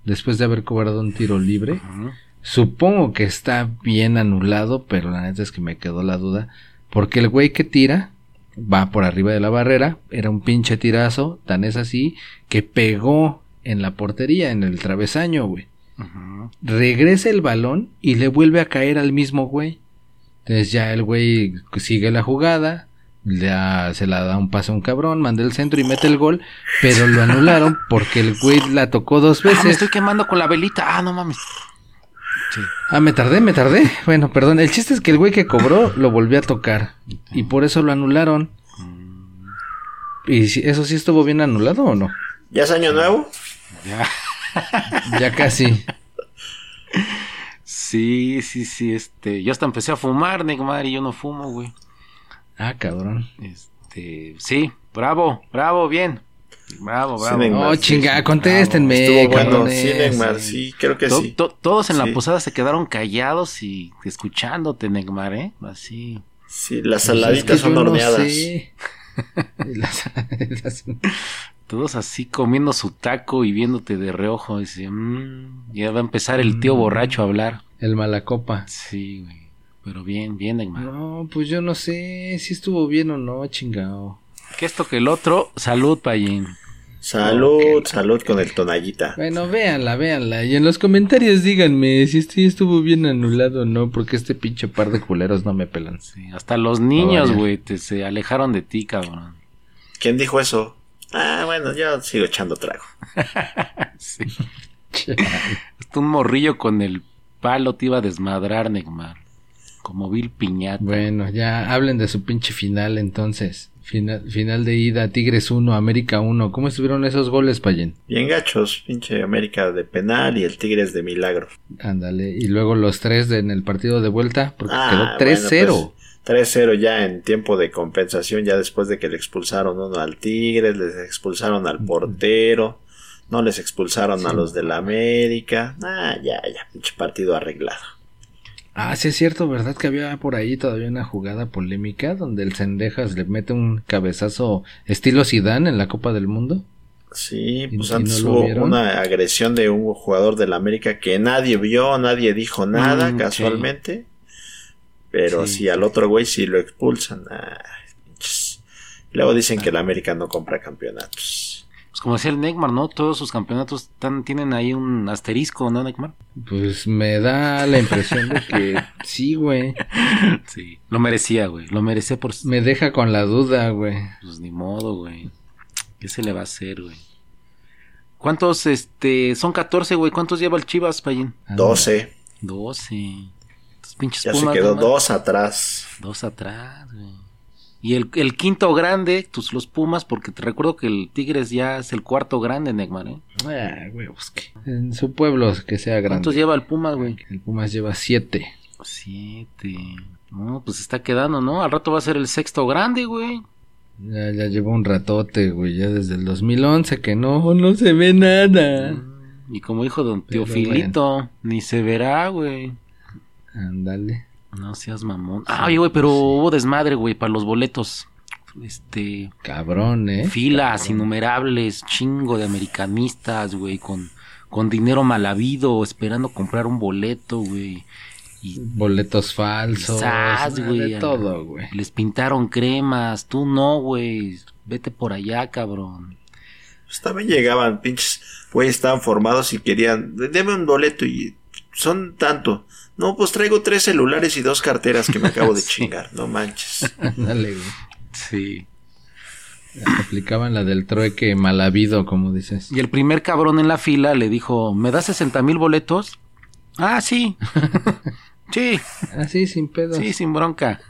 después de haber cobrado un tiro libre. Ujú. Supongo que está bien anulado, pero la neta es que me quedó la duda. Porque el güey que tira va por arriba de la barrera, era un pinche tirazo, tan es así, que pegó en la portería, en el travesaño, güey. Regresa el balón y le vuelve a caer al mismo güey. Entonces ya el güey sigue la jugada, se la da un pase a un cabrón, manda el centro y mete el gol, pero lo anularon porque el güey la tocó dos Ah, me veces. estoy quemando con la velita. Ah, no mames. Sí. Ah, me tardé, me tardé. Bueno, perdón. El chiste es que el güey que cobró lo volvió a tocar. Y por eso lo anularon. Mm, ¿Y si- eso sí estuvo bien anulado o no? ¿Ya es año nuevo? ya. Ya casi. Sí, sí, sí, este. Yo hasta empecé a fumar, Neymar, y yo no fumo, güey. Ah, cabrón. Este, sí, bravo, bravo, bien. Bravo, bravo. Oh, chinga, sí. contéstenme. Estuvo bueno. cabrones. Sí, Neymar, sí, creo que To- sí. to- todos en la posada se quedaron callados y escuchándote, Neymar, ¿eh? Así. Sí, las Pues es saladitas que son no horneadas. sé. Las- las- Todos así comiendo su taco y viéndote de reojo. Dice, "Mm, ya va a empezar el tío Mm. borracho a hablar. el malacopa. Sí, güey. Pero bien, bien, Neymar. No, pues yo no sé si estuvo bien o no, chingado. Que esto que el otro, salud, Payín. Salud, salud con el tonallita. Bueno, véanla, véanla. Y en los comentarios díganme si este estuvo bien anulado o no, porque este pinche par de culeros no me pelan. Sí, hasta los niños, güey, te se alejaron de ti, cabrón. ¿Quién dijo eso? Ah, bueno, yo sigo echando trago. Sí. Hasta un morrillo con el palo te iba a desmadrar, Neymar. Como Bill Piñata. Bueno, ya hablen de su pinche final entonces. Final, final de ida, Tigres 1, América 1. ¿Cómo estuvieron esos goles, Payen? Bien gachos, pinche América de penal y el Tigres de milagro. Ándale. Y luego los tres de- en el partido de vuelta, porque Ah, quedó 3-0. bueno, pues, 3-0 ya en tiempo de compensación, ya después de que le expulsaron uno al Tigres, les expulsaron al portero, no les expulsaron a los del América. Ah, ya, ya, pinche partido arreglado. Ah, sí es cierto, ¿verdad? Que había por ahí todavía una jugada polémica donde el Cendejas le mete un cabezazo estilo Zidane en la Copa del Mundo. Sí, ¿Y- pues antes no hubo vieron? una agresión de un jugador del América que nadie vio, nadie dijo nada Mm, casualmente. Pero Sí, si al otro güey sí lo expulsan. Pinches. Luego dicen que el América no compra campeonatos. Pues como decía el Neymar, ¿no? Todos sus campeonatos están, tienen ahí un asterisco, ¿no, Neymar? Pues me da la impresión de que sí, güey. Sí, lo merecía, güey. Lo merecía por... Me deja con la duda, güey. Pues ni modo, güey. ¿Qué se le va a hacer, güey? ¿Cuántos, este, son 14, güey? ¿Cuántos lleva el Chivas, Payín? 12. 12. Estos pinches Ya se quedó no dos atrás. Dos atrás, güey. Y el, el quinto grande, tus, los Pumas, porque te recuerdo que el Tigres ya es el cuarto grande, Neymar, ¿eh? Ah, huevos, que en su pueblo que sea grande. ¿Cuántos lleva el Pumas, güey? El Pumas lleva siete. Siete. No, pues está quedando, ¿no? Al rato va a ser el sexto grande, güey. Ya, ya lleva un ratote, güey, ya desde el 2011 que no, no se ve nada. Mm, Y como dijo don Teofilito, ni se verá, güey. Ándale. No seas mamón. Ah, güey, pero hubo desmadre, güey, para los boletos. Este, Cabrón, ¿eh? filas Cabrón. innumerables, chingo de americanistas, güey, con, con dinero mal habido, esperando comprar un boleto, güey. Y Boletos falsos. Quizás, nada güey, De todo, güey. les pintaron cremas, tú no, güey. Vete por allá, cabrón. Pues también llegaban, pinches, güey, estaban formados y querían, deme un boleto y son tanto. No, pues traigo tres celulares y dos carteras que me acabo de Sí. chingar, no manches. Ándale, güey. Sí. Aplicaban la del trueque mal habido, como dices. Y el primer cabrón en la fila le dijo, ¿me das 60 mil boletos? Ah, sí. sí, Así, sin pedos. sí, sin bronca.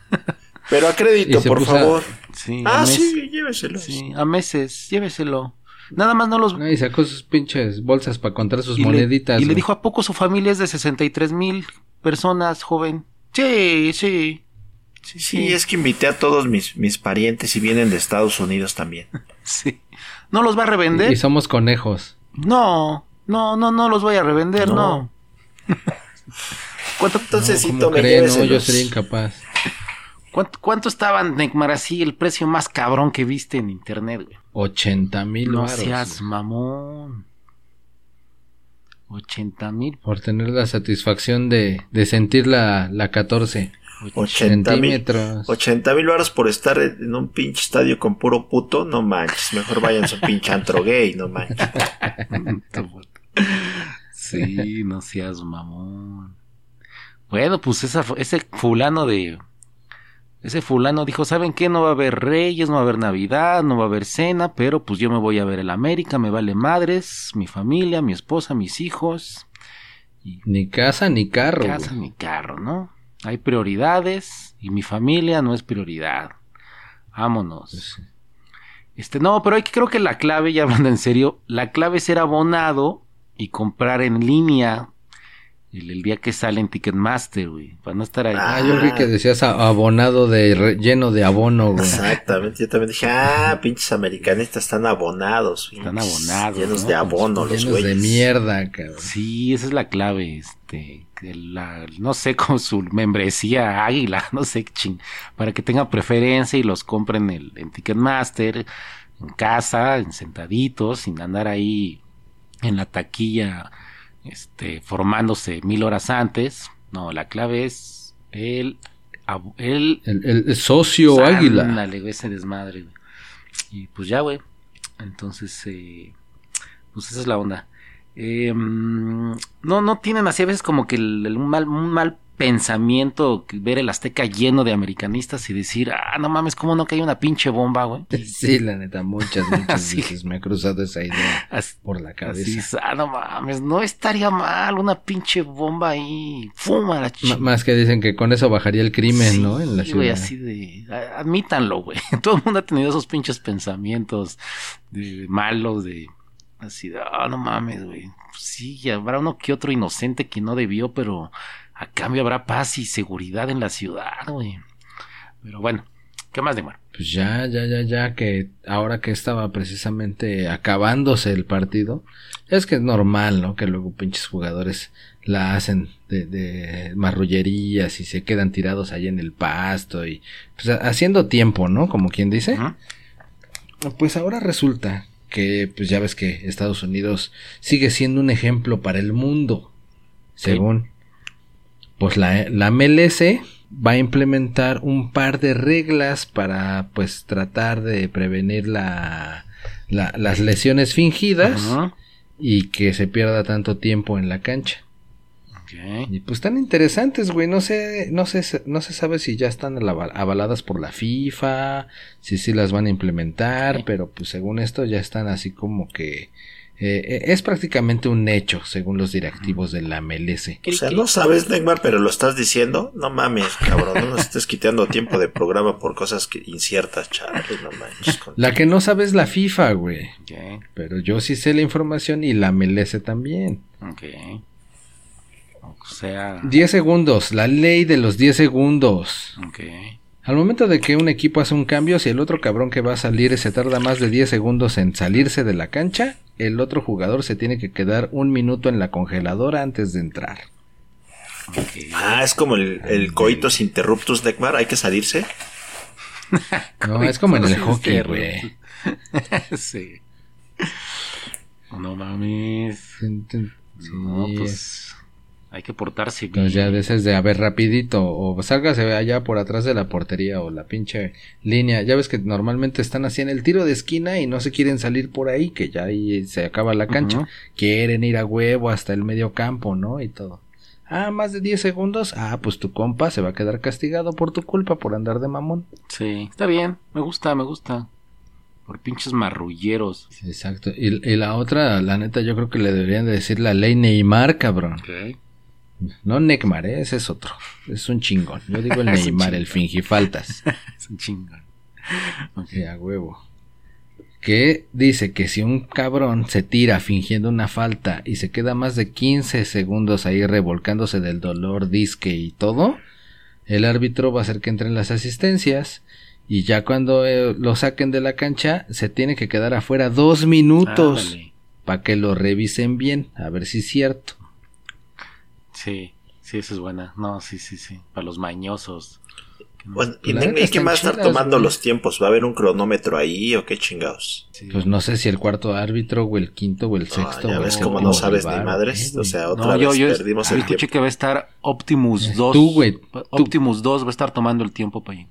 Pero a crédito, por puso favor. Sí, Ah, mes- sí, lléveselos. sí, a meses, lléveselo. Nada más no los... Y sacó sus pinches bolsas para contar sus y le- moneditas. y le dijo, ¿a poco su familia es de 63 mil personas, joven? Sí, sí. Sí, Sí, es que invité a todos mis, mis parientes y vienen de Estados Unidos también. sí. ¿No los va a revender? Y somos conejos. No, no, no, no los voy a revender, no. No. ¿Cuánto, Entonces, sí, ¿Cómo tome, creen? No, yo sería incapaz. cuánto, cuánto estaban, Neymar, así el precio más cabrón que viste en internet, güey? 80 mil No seas güey. mamón. 80 mil. Por tener la satisfacción de, de sentir la, la 14 80 mil. centímetros. 80 mil baros por estar en un pinche estadio con puro puto, no manches. Mejor vayan a su pinche antro gay, no manches. sí, no seas mamón. Bueno, pues esa, ese fulano de... Ese fulano dijo, ¿saben qué? No va a haber reyes, no va a haber Navidad, no va a haber cena, pero pues yo me voy a ver el América, me vale madres, mi familia, mi esposa, mis hijos. Ni casa ni carro. casa, mi carro, ¿no? Hay prioridades y mi familia no es prioridad. Vámonos. Pues, Este, no, pero hay que, creo que la clave, ya hablando en serio, la clave es ser abonado y comprar en línea el, el día que sale en Ticketmaster, güey, para no estar ahí. Ah, yo vi que decías a- abonado de re- lleno de abono, güey. Exactamente, yo también dije, ah, pinches americanistas están abonados. Están pinches, abonados, Llenos ¿no? de abono los Llenos de güeyes. mierda, cabrón. Sí, esa es la clave, este, que la, no sé, con su membresía águila, no sé, ching, para que tenga preferencia y los compren en, el, en Ticketmaster, en casa, en sentaditos, sin andar ahí en la taquilla, este, formándose mil horas antes. No, la clave es el, el El, el socio águila. Ándale, ese desmadre, güey. Y pues ya, güey. Entonces, eh, pues esa es la onda. Eh, mm, no, no tienen así a veces como que el, el- un, mal, un mal pensamiento, ver el Azteca lleno de americanistas y decir, ah, no mames, ¿cómo no que hay una pinche bomba, güey? Sí, la neta, muchas, muchas Sí. veces me ha cruzado esa idea Así, por la cabeza. es, ah, no mames, no estaría mal una pinche bomba ahí, fuma la chica. más que dicen que con eso bajaría el crimen, Sí, ¿no? En la güey, ciudad. así de. Admítanlo, güey. Todo el mundo ha tenido esos pinches pensamientos de, malos, de. Así de, ah, no mames, güey. Sí, habrá uno que otro inocente que no debió, pero a cambio habrá paz y seguridad en la ciudad, güey. Pero bueno, ¿qué más de bueno? Pues ya, ya, ya, ya, que ahora que estaba precisamente acabándose el partido, es que es normal, ¿no? Que luego pinches jugadores la hacen de, de marrullerías y se quedan tirados ahí en el pasto y pues ha- haciendo tiempo, ¿no? Como quien dice. Pues ahora resulta que, pues ya ves que Estados Unidos sigue siendo un ejemplo para el mundo, según. Pues la, la MLS va a implementar un par de reglas para, pues, tratar de prevenir la, la- las lesiones fingidas y que se pierda tanto tiempo en la cancha. Y pues están interesantes, güey. No sé, no sé, no se sabe si ya están aval- avaladas por la FIFA, si sí las van a implementar, pero pues según esto ya están así como que eh, es prácticamente un hecho, según los directivos de la MLS. O sea, no sabes, Neymar, pero lo estás diciendo. No mames, cabrón. No nos estés quitando tiempo de programa por cosas que inciertas, chaval. No manches. con- La que no sabe es la FIFA, güey. Pero yo sí sé la información y la MLS también. Ok. O sea. 10 segundos, la ley de los 10 segundos. Ok. Al momento de que un equipo hace un cambio, si el otro cabrón que va a salir se tarda más de 10 segundos en salirse de la cancha, el otro jugador se tiene que quedar un minuto en la congeladora antes de entrar. Ah, es como el, el coitus interruptus, Neymar. Hay que salirse. No, es como en el hockey, güey. sí. No mames. No, pues. Hay que portarse bien. Entonces ya de de a ver rapidito o sálgase allá por atrás de la portería o la pinche línea. Ya ves que normalmente están así en el tiro de esquina y no se quieren salir por ahí, que ya ahí se acaba la cancha. Quieren ir a huevo hasta el medio campo, ¿no? Y todo. Ah, más de 10 segundos. Ah, pues tu compa se va a quedar castigado por tu culpa por andar de mamón. Sí, está bien. Me gusta, me gusta. Por pinches marrulleros. Exacto. Y, y la otra, la neta, yo creo que le deberían de decir la ley Neymar, cabrón. Ok. No Neymar, ¿eh? ese es otro. Es un chingón. Yo digo el Neymar, el fingifaltas. Es un chingón. Ok. A huevo. Que dice que si un cabrón se tira fingiendo una falta y se queda más de 15 segundos ahí revolcándose del dolor, disque y todo, el árbitro va a hacer que entren las asistencias y ya cuando eh, lo saquen de la cancha se tiene que quedar afuera dos minutos para que lo revisen bien, a ver si es cierto. Sí, sí, esa es buena. No, sí, sí, sí. Para los mañosos. No- Bueno, ¿y, neta ¿y quién están va a estar tomando güey. los tiempos? ¿Va a haber un cronómetro ahí o qué chingados? sí. Pues no sé si el cuarto árbitro o el quinto o el No, sexto. ya o ves como no sabes ni madres. ¿eh, O sea, otra No, yo, vez yo perdimos el escuché tiempo. que va a estar Optimus 2. Tú, güey, tú. Optimus 2 va a estar tomando el tiempo para allí.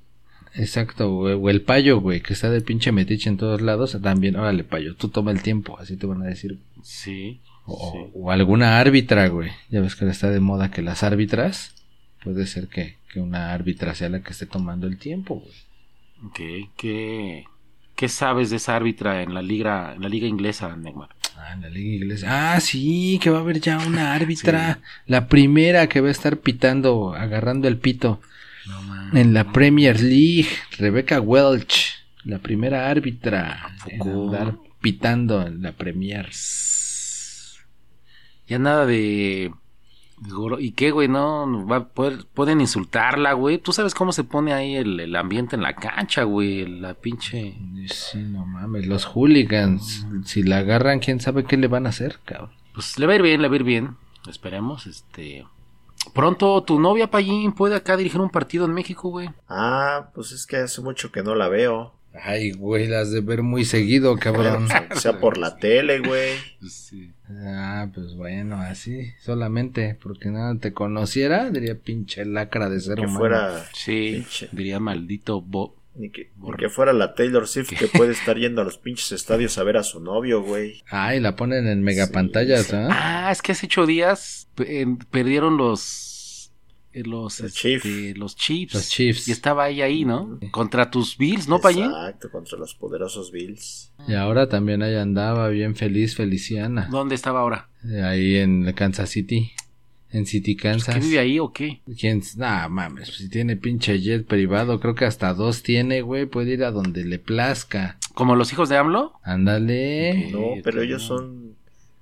Exacto, güey. O el payo, güey, que está de pinche metiche en todos lados. También, órale, payo, tú toma el tiempo, así te van a decir. Sí. O, sí. o alguna árbitra, güey. Ya ves que está de moda que las árbitras. Puede ser que, que una árbitra sea la que esté tomando el tiempo, güey. Ok. ¿Qué, ¿Qué sabes de esa árbitra en la liga, en la liga inglesa, Neymar? Ah, en la liga inglesa. Ah, sí, que va a haber ya una árbitra. La primera que va a estar pitando, agarrando el pito. No. En la Premier League, Rebecca Welch, la primera árbitra en andar pitando en la Premier. Ya nada de... ¿Y qué, güey? No, va a poder- pueden insultarla, güey. Tú sabes cómo se pone ahí el, el ambiente en la cancha, güey. La pinche... Sí, no mames, los hooligans, si la agarran, quién sabe qué le van a hacer, cabrón. Pues le va a ir bien, le va a ir bien. Esperemos, este... Pronto tu novia, Payín, puede acá dirigir un partido en México, güey. Ah, pues es que hace mucho que no la veo. Ay, güey, las de ver muy seguido, cabrón. Sea por la tele, güey. Sí. ah, pues bueno, así, solamente, porque nada te conociera, diría pinche lacra de ser Que humano. fuera. Sí, Pinche. diría maldito Bo. Ni que, ni que fuera la Taylor Swift que puede estar yendo a los pinches estadios a ver a su novio, güey. Ay, la ponen en megapantallas, sí. ¿ah? Ah, es que hace ocho días pe- eh, perdieron los los Los este, Chiefs. los Chiefs. Los Chiefs. Y estaba ella ahí, ¿no? Contra tus Bills, ¿no, Payín? Exacto, contra los poderosos Bills. Y ahora también ahí andaba bien feliz, Feliciana. ¿Dónde estaba ahora? Eh, Ahí en Kansas City. En City, Kansas. ¿Qué vive ahí o qué? ¿Quién? Nah, mames, si tiene pinche jet privado, creo que hasta dos tiene, güey, puede ir a donde le plazca. ¿Como los hijos de AMLO? Ándale. No, pero ellos son.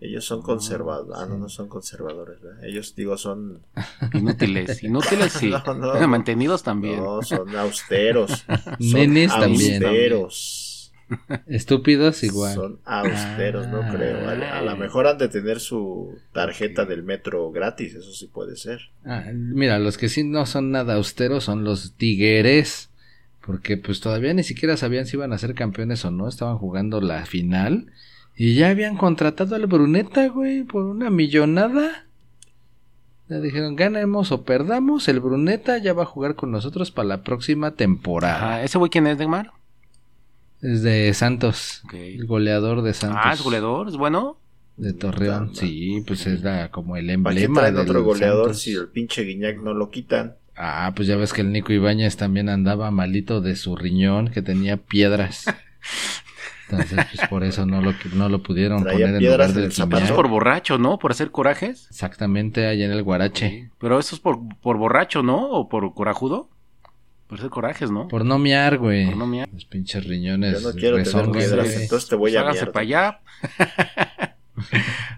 Ellos son conservadores. Ah, no, no son conservadores, ¿verdad? Ellos, digo, son. Inútiles, inútiles sí. No, no. Mantenidos también. No, son austeros. Son Nenes también. austeros. Estúpidos igual. Son austeros, no Ah. creo. A, a lo mejor han de tener su tarjeta del metro gratis, eso sí puede ser. Ah, mira, los que sí no son nada austeros son los tigres. Porque pues todavía ni siquiera sabían si iban a ser campeones o no. Estaban jugando la final. Y ya habían contratado al Bruneta, güey, por una millonada. Le dijeron, ganemos o perdamos, el Bruneta ya va a jugar con nosotros para la próxima temporada. Ajá, ¿Ese güey quién es, Neymar? Es de Santos. El goleador de Santos. Ah, es goleador, es bueno. De Torreón. Sí, pues es la, como el ¿Para qué emblema. traen del otro goleador Santos. si el pinche Guiñac no lo quitan? Ah, pues ya ves que el Nico Ibáñez también andaba malito de su riñón, que tenía piedras. Entonces, pues por eso no lo, no lo pudieron Traía poner en lugar del el Eso zapato. es Guiñac. por borracho, ¿no? Por hacer corajes. Exactamente, ahí en el Guarache. Sí. Pero eso es por, por borracho, ¿no? O por corajudo. Por hacer corajes, ¿no? Por no miar, güey. Por no miar. Los pinches riñones. Yo no quiero tener piedras, güey. entonces te voy Pues a háganse para allá.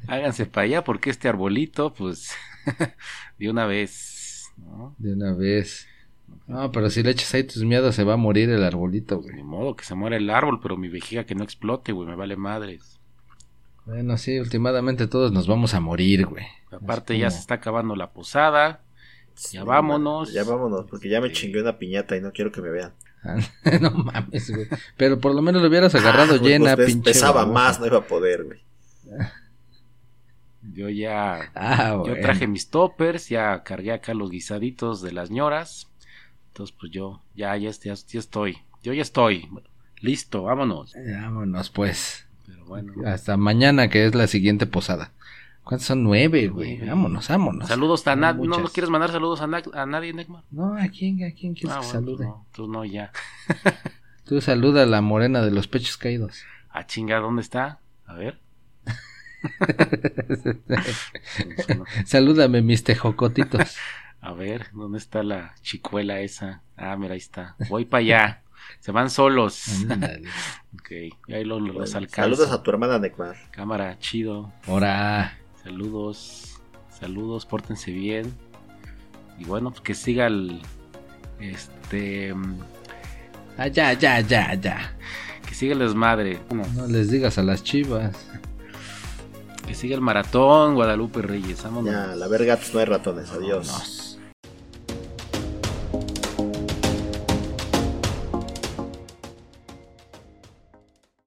háganse para allá porque este arbolito, pues, de una vez, ¿no? De una vez. No, pero si le echas ahí tus miedos se va a morir el arbolito, Ni güey. modo que se muera el árbol, pero mi vejiga que no explote, güey, me vale madres. Bueno, sí, últimamente todos nos vamos a morir, güey. Aparte ya se está acabando la posada. Ya vámonos. Ya vámonos, porque ya me Sí. chingué una piñata y no quiero que me vean. no mames, güey. Pero por lo menos lo hubieras agarrado Ah, güey, llena, pues, pes- pinche. Pesaba más, no iba a poder, güey. Yo ya Ah, Yo traje mis toppers, ya cargué acá los guisaditos de las ñoras. Entonces, pues yo ya, ya, ya, ya estoy. Yo ya estoy. Listo, vámonos. Vámonos, pues. Pero bueno. Hasta mañana, que es la siguiente posada. ¿Cuántos son? Nueve, güey. Vámonos, vámonos. Saludos a nadie. ¿No. ¿No quieres mandar saludos a, na- a nadie, Neymar? No, ¿a quién, a quién quieres Ah, que bueno, salude? pues no, tú no, ya. Tú saluda a la morena de los pechos caídos. Ah, chinga, ¿dónde está? A ver. Salúdame, mis tejocotitos. A ver, ¿dónde está la chicuela esa? Ah, mira, ahí está. Voy para allá. Se van solos. Ok, y ahí lo- los Bueno, alcanzo. saludos a tu hermana Necmar. Cámara, chido. Ahora. Saludos, saludos, pórtense bien. Y bueno, pues que siga el. Este. mm, Ah, ya, ya, ya, ya. Que siga el desmadre. Bueno, No les digas a las chivas. que siga el maratón, Guadalupe Reyes. Vámonos. Ya, la verga, no hay ratones. Adiós. Vámonos.